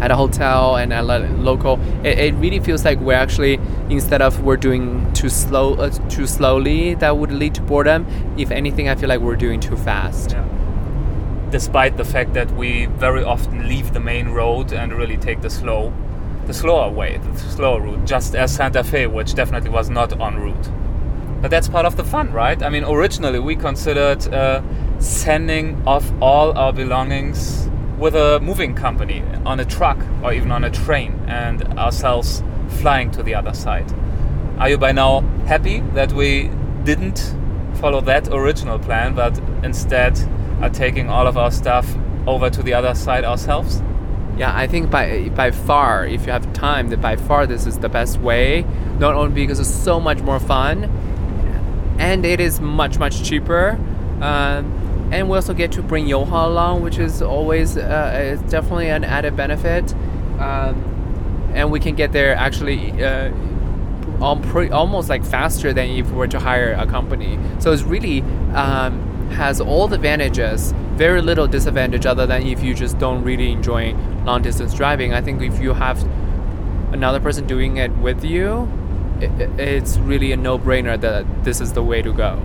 at a hotel and at a local, it, it really feels like we're actually instead of we're doing too slow, uh, too slowly, that would lead to boredom. If anything, I feel like we're doing too fast. Yeah. Despite the fact that we very often leave the main road and really take the slow, the slower way, the slower route, just as Santa Fe, which definitely was not en route. But that's part of the fun, right? I mean, originally we considered uh, sending off all our belongings with a moving company on a truck or even on a train and ourselves flying to the other side. Are you by now happy that we didn't follow that original plan but instead are taking all of our stuff over to the other side ourselves? Yeah, I think by by far, if you have time, that by far this is the best way. Not only because it's so much more fun, and it is much much cheaper. Um, and we also get to bring Joha along, which is always uh, is definitely an added benefit. Um, and we can get there actually uh, almost like faster than if we were to hire a company. So it's really um, has all the advantages, very little disadvantage other than if you just don't really enjoy long distance driving. I think if you have another person doing it with you, it, it's really a no brainer that this is the way to go.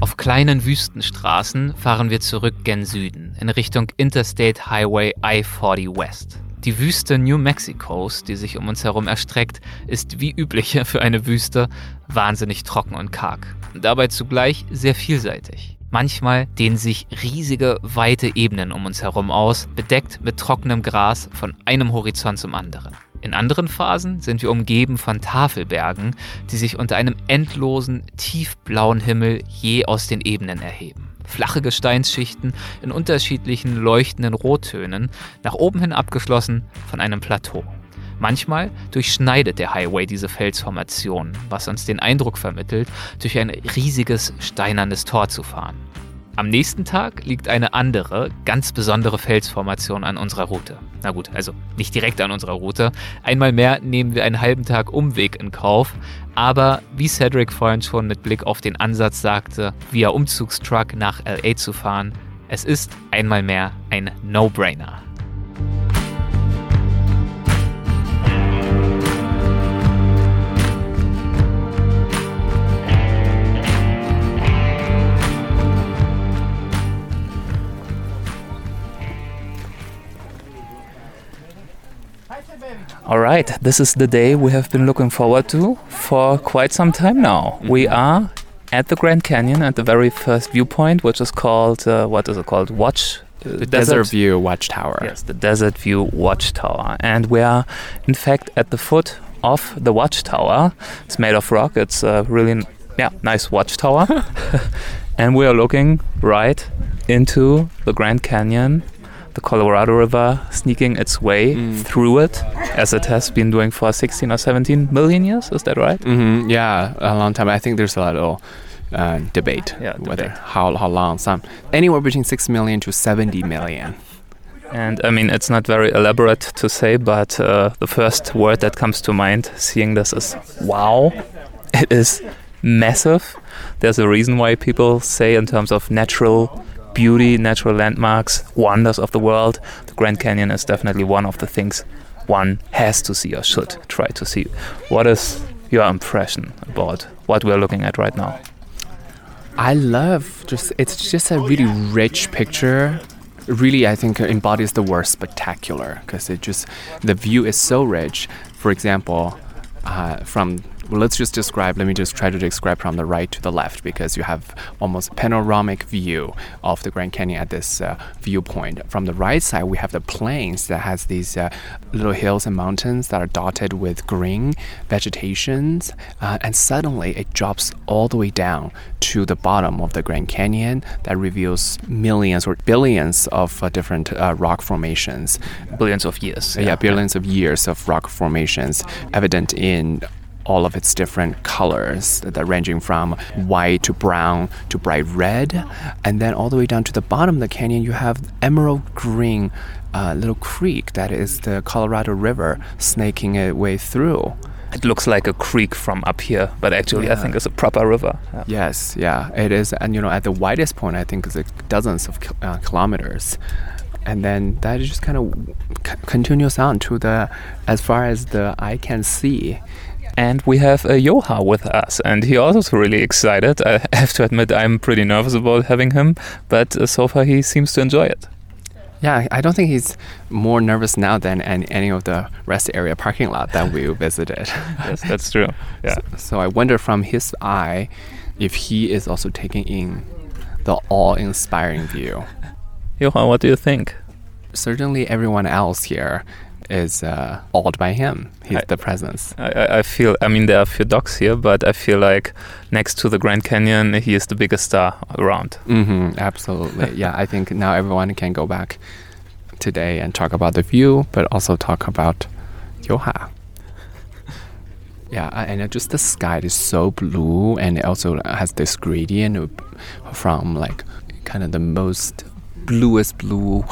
Auf kleinen Wüstenstraßen fahren wir zurück gen Süden, in Richtung Interstate Highway I-40 West. Die Wüste New Mexicos, die sich um uns herum erstreckt, ist wie üblich für eine Wüste wahnsinnig trocken und karg. Und dabei zugleich sehr vielseitig. Manchmal dehnen sich riesige, weite Ebenen um uns herum aus, bedeckt mit trockenem Gras von einem Horizont zum anderen. In anderen Phasen sind wir umgeben von Tafelbergen, die sich unter einem endlosen, tiefblauen Himmel je aus den Ebenen erheben. Flache Gesteinsschichten in unterschiedlichen leuchtenden Rottönen, nach oben hin abgeschlossen von einem Plateau. Manchmal durchschneidet der Highway diese Felsformation, was uns den Eindruck vermittelt, durch ein riesiges steinernes Tor zu fahren. Am nächsten Tag liegt eine andere, ganz besondere Felsformation an unserer Route. Na gut, also nicht direkt an unserer Route. Einmal mehr nehmen wir einen halben Tag Umweg in Kauf. Aber wie Cedric vorhin schon mit Blick auf den Ansatz sagte, via Umzugstruck nach LA zu fahren, es ist einmal mehr ein No-Brainer. All right, this is the day we have been looking forward to for quite some time now. Mm -hmm. We are at the Grand Canyon at the very first viewpoint, which is called, uh, what is it called? Watch? Uh, the Desert, Desert View Watchtower. Yes, the Desert View Watchtower. And we are, in fact, at the foot of the watchtower. It's made of rock. It's a really, yeah, nice watchtower. and we are looking right into the Grand Canyon the Colorado River sneaking its way mm. through it, as it has been doing for 16 or 17 million years. Is that right? Mm-hmm. Yeah, a long time. I think there's a lot of uh, debate yeah, whether debate. how how long. Some anywhere between six million to 70 million. And I mean, it's not very elaborate to say, but uh, the first word that comes to mind seeing this is wow. It is massive. There's a reason why people say, in terms of natural beauty, natural landmarks, wonders of the world, the Grand Canyon is definitely one of the things one has to see or should try to see. What is your impression about what we're looking at right now? I love just it's just a really rich picture. Really, I think embodies the word spectacular because it just the view is so rich. For example, uh, from well, let's just describe, let me just try to describe from the right to the left because you have almost panoramic view of the Grand Canyon at this uh, viewpoint. From the right side, we have the plains that has these uh, little hills and mountains that are dotted with green vegetations. Uh, and suddenly it drops all the way down to the bottom of the Grand Canyon that reveals millions or billions of uh, different uh, rock formations. Billions of years. Yeah, billions of years of rock formations evident in all of its different colors that ranging from white to brown to bright red and then all the way down to the bottom of the canyon you have emerald green uh, little creek that is the colorado river snaking its way through It looks like a creek from up here, but actually I think it's a proper river. Yeah. Yes, yeah, it is. And you know, at the widest point, I think it's like dozens of uh, kilometers. And then that just kind of c- continues on to the, as far as the eye can see. And we have uh, Joha with us, and he also is really excited. I have to admit, I'm pretty nervous about having him, but uh, so far he seems to enjoy it. Yeah, I don't think he's more nervous now than an, any of the rest area parking lot that we visited. yes, that's true. Yeah. So, so I wonder from his eye if he is also taking in the awe-inspiring view. Joha, what do you think? Certainly, everyone else here is uh, awed by him. His I- the presence. I, I- feel, I mean, there are a few dogs here, but I feel like next to the Grand Canyon, he is the biggest star around. hmm absolutely. yeah, I think now everyone can go back today and talk about the view, but also talk about Joha. Yeah, and just the sky is so blue, and it also has this gradient from like kind of the most bluest blue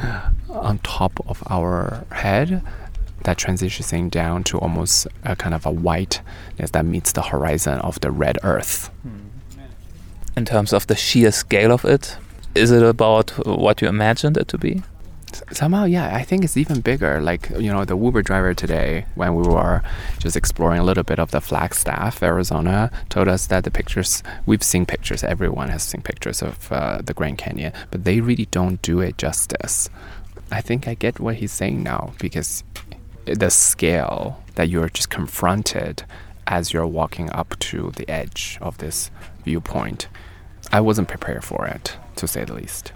on top of our head that transitioning down to almost a kind of a whiteness that meets the horizon of the red earth. In terms of the sheer scale of it, is it about what you imagined it to be? Somehow, yeah, I think it's even bigger. Like, you know, the Uber driver today, when we were just exploring a little bit of the Flagstaff, Arizona, told us that the pictures, we've seen pictures, everyone has seen pictures of uh, the Grand Canyon, but they really don't do it justice. I think I get what he's saying now because the scale that you're just confronted as you're walking up to the edge of this viewpoint, I wasn't prepared for it, to say the least.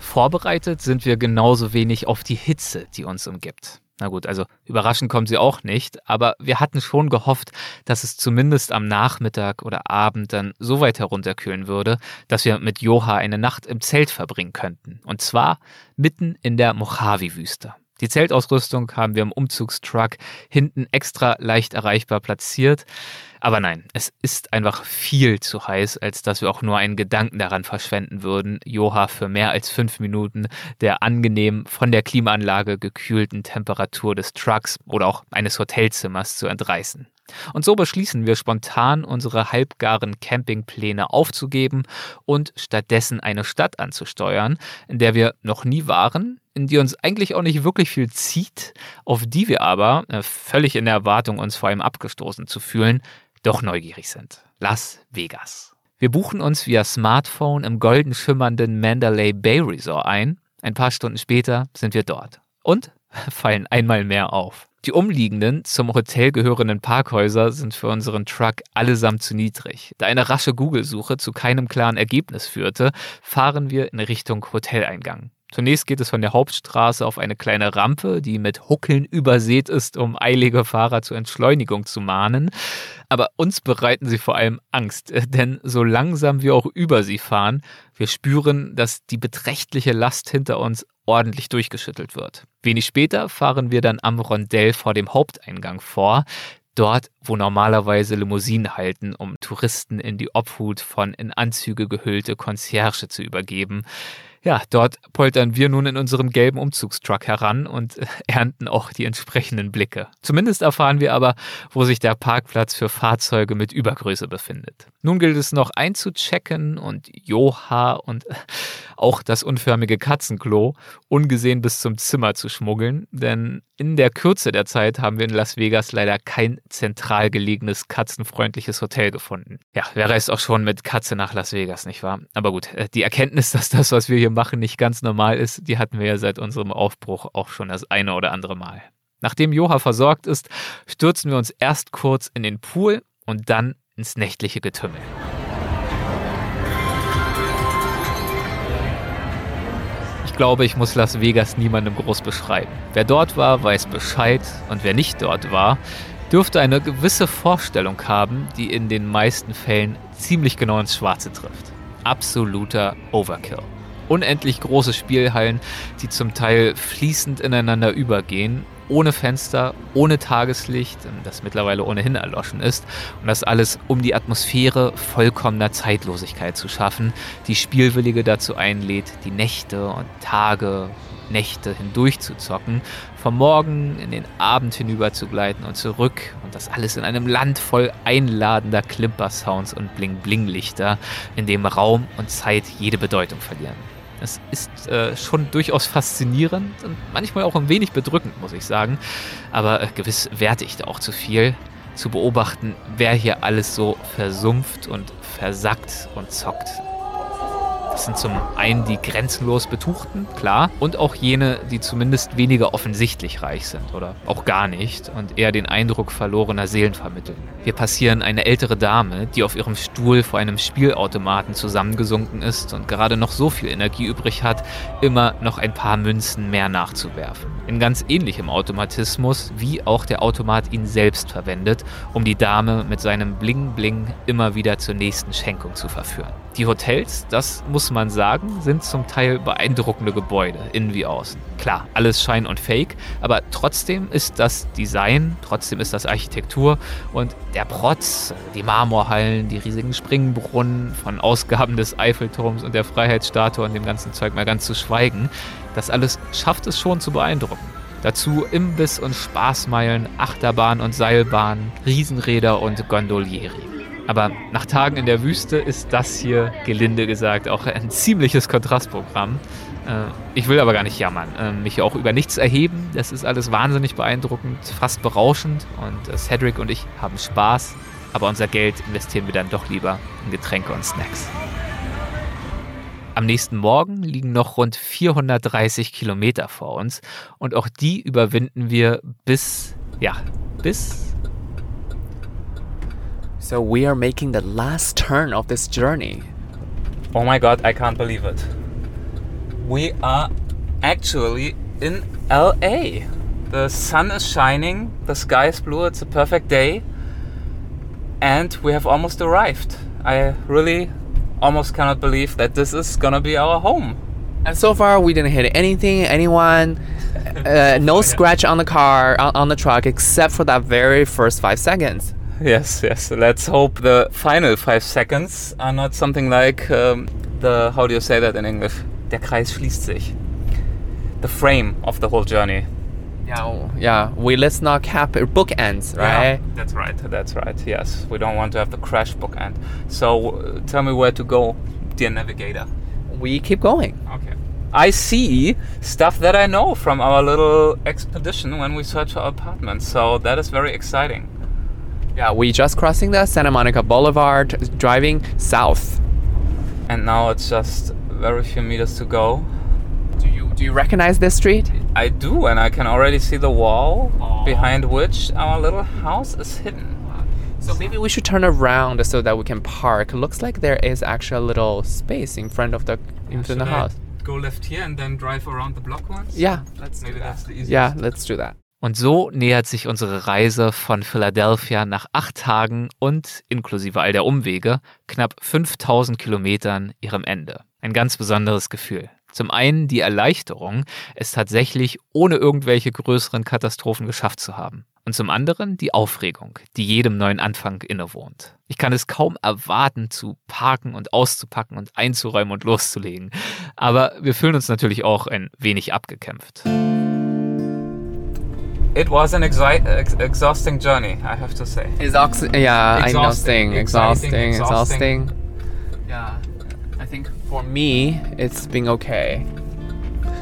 Vorbereitet sind wir genauso wenig auf die Hitze, die uns umgibt. Na gut, also überraschend kommt sie auch nicht, aber wir hatten schon gehofft, dass es zumindest am Nachmittag oder Abend dann so weit herunterkühlen würde, dass wir mit Joha eine Nacht im Zelt verbringen könnten. Und zwar mitten in der Mojave-Wüste. Die Zeltausrüstung haben wir im Umzugstruck hinten extra leicht erreichbar platziert. Aber nein, es ist einfach viel zu heiß, als dass wir auch nur einen Gedanken daran verschwenden würden, Joha für mehr als fünf Minuten der angenehm von der Klimaanlage gekühlten Temperatur des Trucks oder auch eines Hotelzimmers zu entreißen. Und so beschließen wir spontan, unsere halbgaren Campingpläne aufzugeben und stattdessen eine Stadt anzusteuern, in der wir noch nie waren, in die uns eigentlich auch nicht wirklich viel zieht, auf die wir aber, äh, völlig in der Erwartung, uns vor allem abgestoßen zu fühlen, doch neugierig sind. Las Vegas. Wir buchen uns via Smartphone im golden schimmernden Mandalay Bay Resort ein. Ein paar Stunden später sind wir dort. Und fallen einmal mehr auf. Die umliegenden, zum Hotel gehörenden Parkhäuser sind für unseren Truck allesamt zu niedrig. Da eine rasche Google-Suche zu keinem klaren Ergebnis führte, fahren wir in Richtung Hoteleingang. Zunächst geht es von der Hauptstraße auf eine kleine Rampe, die mit Huckeln übersät ist, um eilige Fahrer zur Entschleunigung zu mahnen. Aber uns bereiten sie vor allem Angst, äh, denn so langsam wir auch über sie fahren, wir spüren, dass die beträchtliche Last hinter uns ordentlich durchgeschüttelt wird. Wenig später fahren wir dann am Rondell vor dem Haupteingang vor, dort, wo normalerweise Limousinen halten, um Touristen in die Obhut von in Anzüge gehüllte Concierge zu übergeben. Ja, dort poltern wir nun in unserem gelben Umzugstruck heran und äh, ernten auch die entsprechenden Blicke. Zumindest erfahren wir aber, wo sich der Parkplatz für Fahrzeuge mit Übergröße befindet. Nun gilt es noch einzuchecken und Joha und äh, auch das unförmige Katzenklo ungesehen bis zum Zimmer zu schmuggeln, denn in der Kürze der Zeit haben wir in Las Vegas leider kein zentral gelegenes katzenfreundliches Hotel gefunden. Ja, wer reist auch schon mit Katze nach Las Vegas, nicht wahr? Aber gut, äh, die Erkenntnis, dass das, was wir hier machen, nicht ganz normal ist, die hatten wir ja seit unserem Aufbruch auch schon das eine oder andere Mal. Nachdem Joha versorgt ist, stürzen wir uns erst kurz in den Pool und dann ins nächtliche Getümmel. Glaube, ich muss Las Vegas niemandem groß beschreiben. Wer dort war, weiß Bescheid und wer nicht dort war, dürfte eine gewisse Vorstellung haben, die in den meisten Fällen ziemlich genau ins Schwarze trifft. Absoluter Overkill. Unendlich große Spielhallen, die zum Teil fließend ineinander übergehen ohne Fenster, ohne Tageslicht, das mittlerweile ohnehin erloschen ist. Und das alles, um die Atmosphäre vollkommener Zeitlosigkeit zu schaffen, die Spielwillige dazu einlädt, die Nächte und Tage, Nächte hindurch zu zocken, vom Morgen in den Abend hinüber zu gleiten und zurück und das alles in einem Land voll einladender Klimper-Sounds und Bling-Bling-Lichter, in dem Raum und Zeit jede Bedeutung verlieren. Es ist äh, schon durchaus faszinierend und manchmal auch ein wenig bedrückend, muss ich sagen. Aber äh, gewiss werte ich da auch zu viel, zu beobachten, wer hier alles so versumpft und versackt und zockt. Das sind zum einen die grenzenlos Betuchten, klar, und auch jene, die zumindest weniger offensichtlich reich sind oder auch gar nicht und eher den Eindruck verlorener Seelen vermitteln. Wir passieren eine ältere Dame, die auf ihrem Stuhl vor einem Spielautomaten zusammengesunken ist und gerade noch so viel Energie übrig hat, immer noch ein paar Münzen mehr nachzuwerfen. In ganz ähnlichem Automatismus, wie auch der Automat ihn selbst verwendet, um die Dame mit seinem Bling-Bling immer wieder zur nächsten Schenkung zu verführen. Die Hotels, das muss man sagen, sind zum Teil beeindruckende Gebäude, innen wie außen. Klar, alles Schein und Fake, aber trotzdem ist das Design, trotzdem ist das Architektur und der Protz, die Marmorhallen, die riesigen Springbrunnen, von Ausgaben des Eiffelturms und der Freiheitsstatue und dem ganzen Zeug mal ganz zu schweigen, das alles schafft es schon zu beeindrucken. Dazu Imbiss und Spaßmeilen, Achterbahn und Seilbahn, Riesenräder und Gondolieri. Aber nach Tagen in der Wüste ist das hier, gelinde gesagt, auch ein ziemliches Kontrastprogramm. Äh, ich will aber gar nicht jammern, äh, mich auch über nichts erheben. Das ist alles wahnsinnig beeindruckend, fast berauschend und äh, Cedric und ich haben Spaß, aber unser Geld investieren wir dann doch lieber in Getränke und Snacks. Am nächsten Morgen liegen noch rund 430 Kilometer vor uns und auch die überwinden wir bis, ja, bis So we are making the last turn of this journey. Oh my god, I can't believe it. We are actually in LA. The sun is shining, the sky is blue, it's a perfect day, and we have almost arrived. I really almost cannot believe that this is gonna be our home. And so far, we didn't hit anything, anyone, uh, no scratch on the car, on, on the truck, except for that very first five seconds. Yes, yes. Let's hope the final five seconds are not something like um, the, how do you say that in English? Der Kreis schließt sich. The frame of the whole journey. Yeah, yeah. We let's not cap bookends, right? Yeah, that's right. That's right. Yes, we don't want to have the crash bookend. So uh, tell me where to go, dear navigator. We keep going. Okay. I see stuff that I know from our little expedition when we search our apartment. So that is very exciting. Yeah, we just crossing the Santa Monica Boulevard, driving south. And now it's just very few meters to go. Do you do you recognize this street? I do, and I can already see the wall behind which our little house is hidden. So maybe we should turn around so that we can park. Looks like there is actually a little space in front of the in front of the house. Go left here and then drive around the block once. Yeah, let's maybe that. that's the easiest. Yeah, let's do that. Und so nähert sich unsere Reise von Philadelphia nach acht Tagen und, inklusive all der Umwege, knapp 5000 Kilometern ihrem Ende. Ein ganz besonderes Gefühl. Zum einen die Erleichterung, es tatsächlich ohne irgendwelche größeren Katastrophen geschafft zu haben. Und zum anderen die Aufregung, die jedem neuen Anfang innewohnt. Ich kann es kaum erwarten, zu parken und auszupacken und einzuräumen und loszulegen. Aber wir fühlen uns natürlich auch ein wenig abgekämpft. It was an exi- ex- exhausting journey, I have to say. Exhaust- yeah, I know Exhausting, Exhausting, exhausting. exhausting. Yeah, I think for me it's been okay,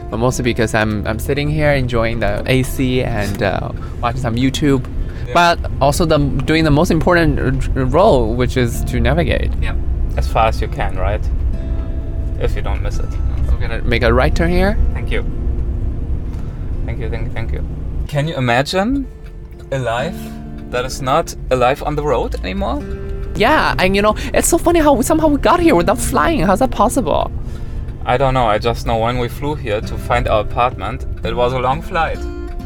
but mostly because I'm I'm sitting here enjoying the AC and uh, watching some YouTube, but also the doing the most important r- role, which is to navigate. Yeah. As far as you can, right? If you don't miss it. So we're gonna make a right turn here. Thank you. Thank you, thank you, thank you. Can you imagine a life that is not a life on the road anymore? Yeah, and you know, it's so funny how somehow we got here without flying. How's that possible? I don't know. I just know when we flew here to find our apartment, it was a long flight.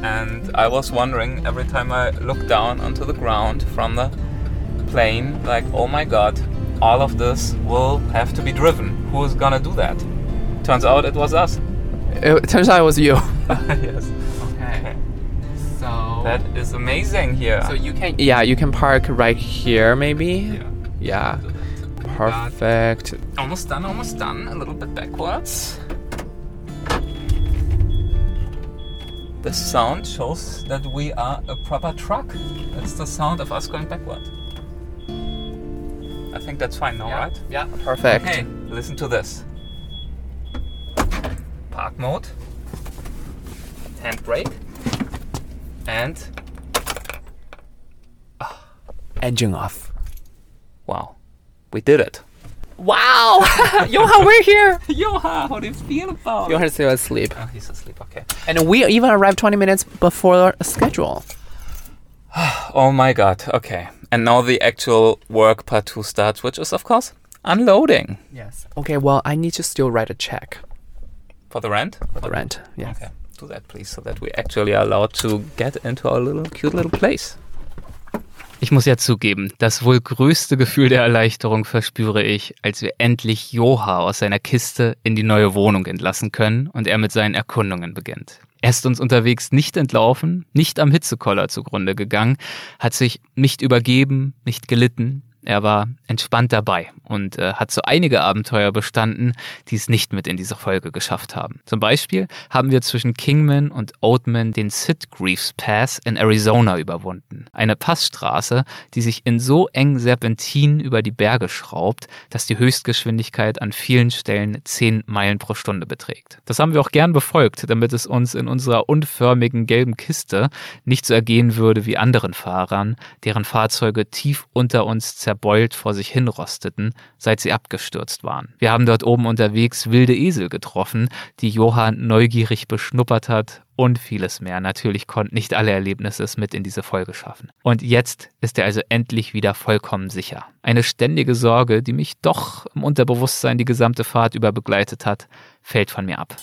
And I was wondering every time I looked down onto the ground from the plane, like, oh my god, all of this will have to be driven. Who is gonna do that? Turns out it was us. It turns out it was you. yes. Okay. So That is amazing here. So you can Yeah, you can park right here maybe. Yeah. Yeah. Perfect. Almost done, almost done. A little bit backwards. The sound shows that we are a proper truck. That's the sound of us going backward. I think that's fine now, right? Yeah. Perfect. Okay, listen to this. Park mode. Handbrake. And ah. Engine off. wow, we did it. Wow! Joha, we're here! Joha, how do you feel about Joha's still asleep. Oh, he's asleep, okay. And we even arrived 20 minutes before schedule. Oh my god, okay. And now the actual work part two starts, which is, of course, unloading. Yes. Okay, well, I need to still write a check For the rent? for the rent. Yeah. Okay, do that please, so that we actually are allowed to get into our little cute little place. Ich muss ja zugeben, das wohl größte Gefühl der Erleichterung verspüre ich, als wir endlich Joha aus seiner Kiste in die neue Wohnung entlassen können und er mit seinen Erkundungen beginnt. Er ist uns unterwegs nicht entlaufen, nicht am Hitzekoller zugrunde gegangen, hat sich nicht übergeben, nicht gelitten. Er war entspannt dabei und äh, hat so einige Abenteuer bestanden, die es nicht mit in diese Folge geschafft haben. Zum Beispiel haben wir zwischen Kingman und Oatman den Sitgreaves Pass in Arizona überwunden. Eine Passstraße, die sich in so engen Serpentinen über die Berge schraubt, dass die Höchstgeschwindigkeit an vielen Stellen 10 Meilen pro Stunde beträgt. Das haben wir auch gern befolgt, damit es uns in unserer unförmigen gelben Kiste nicht so ergehen würde wie anderen Fahrern, deren Fahrzeuge tief unter uns zerbeult vor sich hinrosteten, seit sie abgestürzt waren. Wir haben dort oben unterwegs wilde Esel getroffen, die Johann neugierig beschnuppert hat und vieles mehr. Natürlich konnten nicht alle Erlebnisse es mit in diese Folge schaffen. Und jetzt ist er also endlich wieder vollkommen sicher. Eine ständige Sorge, die mich doch im Unterbewusstsein die gesamte Fahrt über begleitet hat, fällt von mir ab.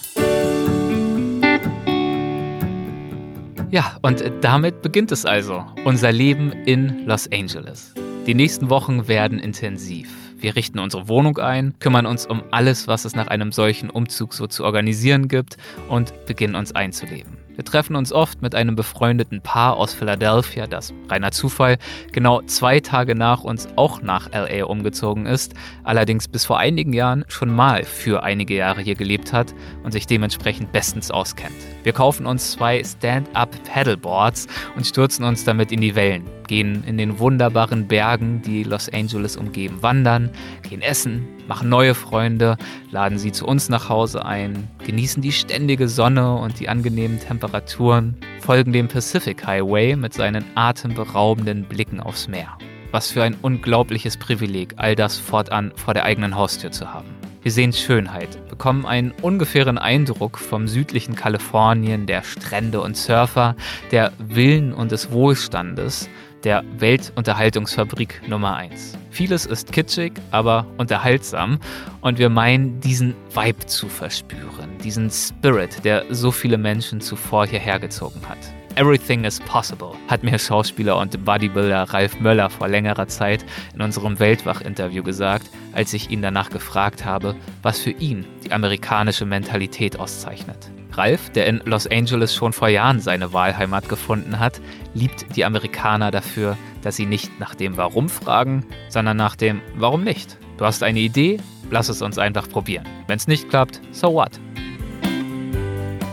Ja, und damit beginnt es also. Unser Leben in Los Angeles. Die nächsten Wochen werden intensiv. Wir richten unsere Wohnung ein, kümmern uns um alles, was es nach einem solchen Umzug so zu organisieren gibt und beginnen uns einzuleben. Wir treffen uns oft mit einem befreundeten Paar aus Philadelphia, das reiner Zufall genau zwei Tage nach uns auch nach LA umgezogen ist, allerdings bis vor einigen Jahren schon mal für einige Jahre hier gelebt hat und sich dementsprechend bestens auskennt. Wir kaufen uns zwei Stand-up Paddleboards und stürzen uns damit in die Wellen, gehen in den wunderbaren Bergen, die Los Angeles umgeben, wandern, gehen essen, machen neue Freunde, laden sie zu uns nach Hause ein, genießen die ständige Sonne und die angenehmen Temperaturen, folgen dem Pacific Highway mit seinen atemberaubenden Blicken aufs Meer. Was für ein unglaubliches Privileg, all das fortan vor der eigenen Haustür zu haben. Wir sehen Schönheit, bekommen einen ungefähren Eindruck vom südlichen Kalifornien, der Strände und Surfer, der Villen und des Wohlstandes, der Weltunterhaltungsfabrik Nummer 1. Vieles ist kitschig, aber unterhaltsam und wir meinen, diesen Vibe zu verspüren, diesen Spirit, der so viele Menschen zuvor hierher gezogen hat. Everything is possible, hat mir Schauspieler und Bodybuilder Ralf Möller vor längerer Zeit in unserem Weltwach-Interview gesagt, als ich ihn danach gefragt habe, was für ihn die amerikanische Mentalität auszeichnet. Ralf, der in Los Angeles schon vor Jahren seine Wahlheimat gefunden hat, liebt die Amerikaner dafür, dass sie nicht nach dem Warum fragen, sondern nach dem Warum nicht. Du hast eine Idee, lass es uns einfach probieren. Wenn es nicht klappt, so what?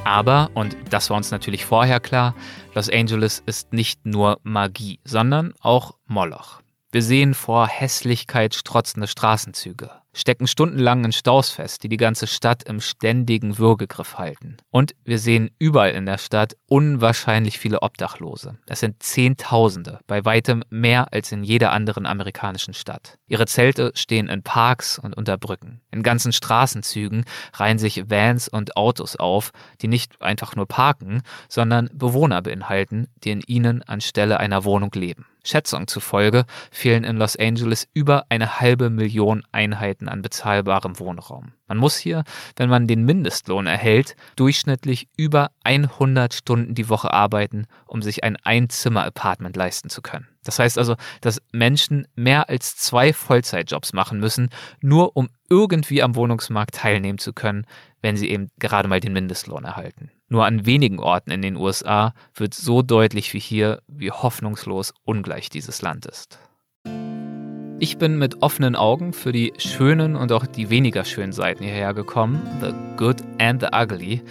Aber, und das war uns natürlich vorher klar, Los Angeles ist nicht nur Magie, sondern auch Moloch. Wir sehen vor Hässlichkeit strotzende Straßenzüge, stecken stundenlang in Staus fest, die die ganze Stadt im ständigen Würgegriff halten. Und wir sehen überall in der Stadt unwahrscheinlich viele Obdachlose. Es sind Zehntausende, bei weitem mehr als in jeder anderen amerikanischen Stadt. Ihre Zelte stehen in Parks und unter Brücken. In ganzen Straßenzügen reihen sich Vans und Autos auf, die nicht einfach nur parken, sondern Bewohner beinhalten, die in ihnen anstelle einer Wohnung leben. Schätzungen zufolge fehlen in Los Angeles über eine halbe Million Einheiten an bezahlbarem Wohnraum. Man muss hier, wenn man den Mindestlohn erhält, durchschnittlich über 100 Stunden die Woche arbeiten, um sich ein Einzimmer-Apartment leisten zu können. Das heißt also, dass Menschen mehr als zwei Vollzeitjobs machen müssen, nur um irgendwie am Wohnungsmarkt teilnehmen zu können, wenn sie eben gerade mal den Mindestlohn erhalten. Nur an wenigen Orten in den USA wird so deutlich wie hier, wie hoffnungslos ungleich dieses Land ist. Ich bin mit offenen Augen für die schönen und auch die weniger schönen Seiten hierher gekommen, the good and the ugly,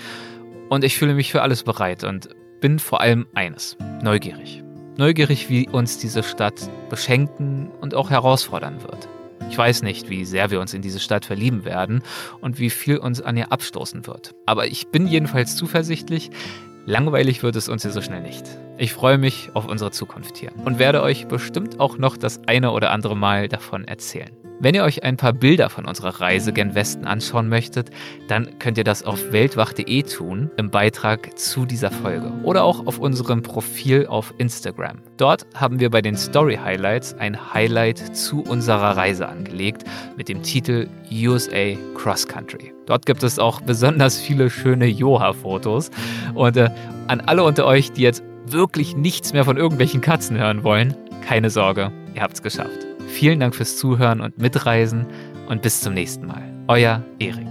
und ich fühle mich für alles bereit und bin vor allem eines, neugierig. Neugierig, wie uns diese Stadt beschenken und auch herausfordern wird. Ich weiß nicht, wie sehr wir uns in diese Stadt verlieben werden und wie viel uns an ihr abstoßen wird. Aber ich bin jedenfalls zuversichtlich, langweilig wird es uns hier so schnell nicht. Ich freue mich auf unsere Zukunft hier und werde euch bestimmt auch noch das eine oder andere Mal davon erzählen. Wenn ihr euch ein paar Bilder von unserer Reise gen Westen anschauen möchtet, dann könnt ihr das auf weltwach.de tun im Beitrag zu dieser Folge oder auch auf unserem Profil auf Instagram. Dort haben wir bei den Story Highlights ein Highlight zu unserer Reise angelegt mit dem Titel USA Cross Country. Dort gibt es auch besonders viele schöne Joha-Fotos und äh, an alle unter euch, die jetzt wirklich nichts mehr von irgendwelchen Katzen hören wollen, keine Sorge, ihr habt's geschafft. Vielen Dank fürs Zuhören und Mitreisen und bis zum nächsten Mal. Euer Erik.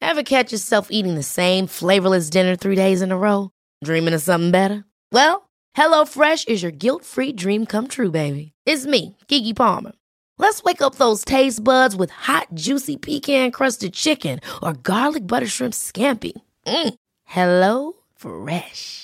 Ever catch yourself eating the same flavorless dinner three days in a row? Dreaming of something better? Well, HelloFresh is your guilt-free dream come true, baby. It's me, Kiki Palmer. Let's wake up those taste buds with hot, juicy pecan-crusted chicken or garlic butter shrimp scampi. Mm. Hello Fresh.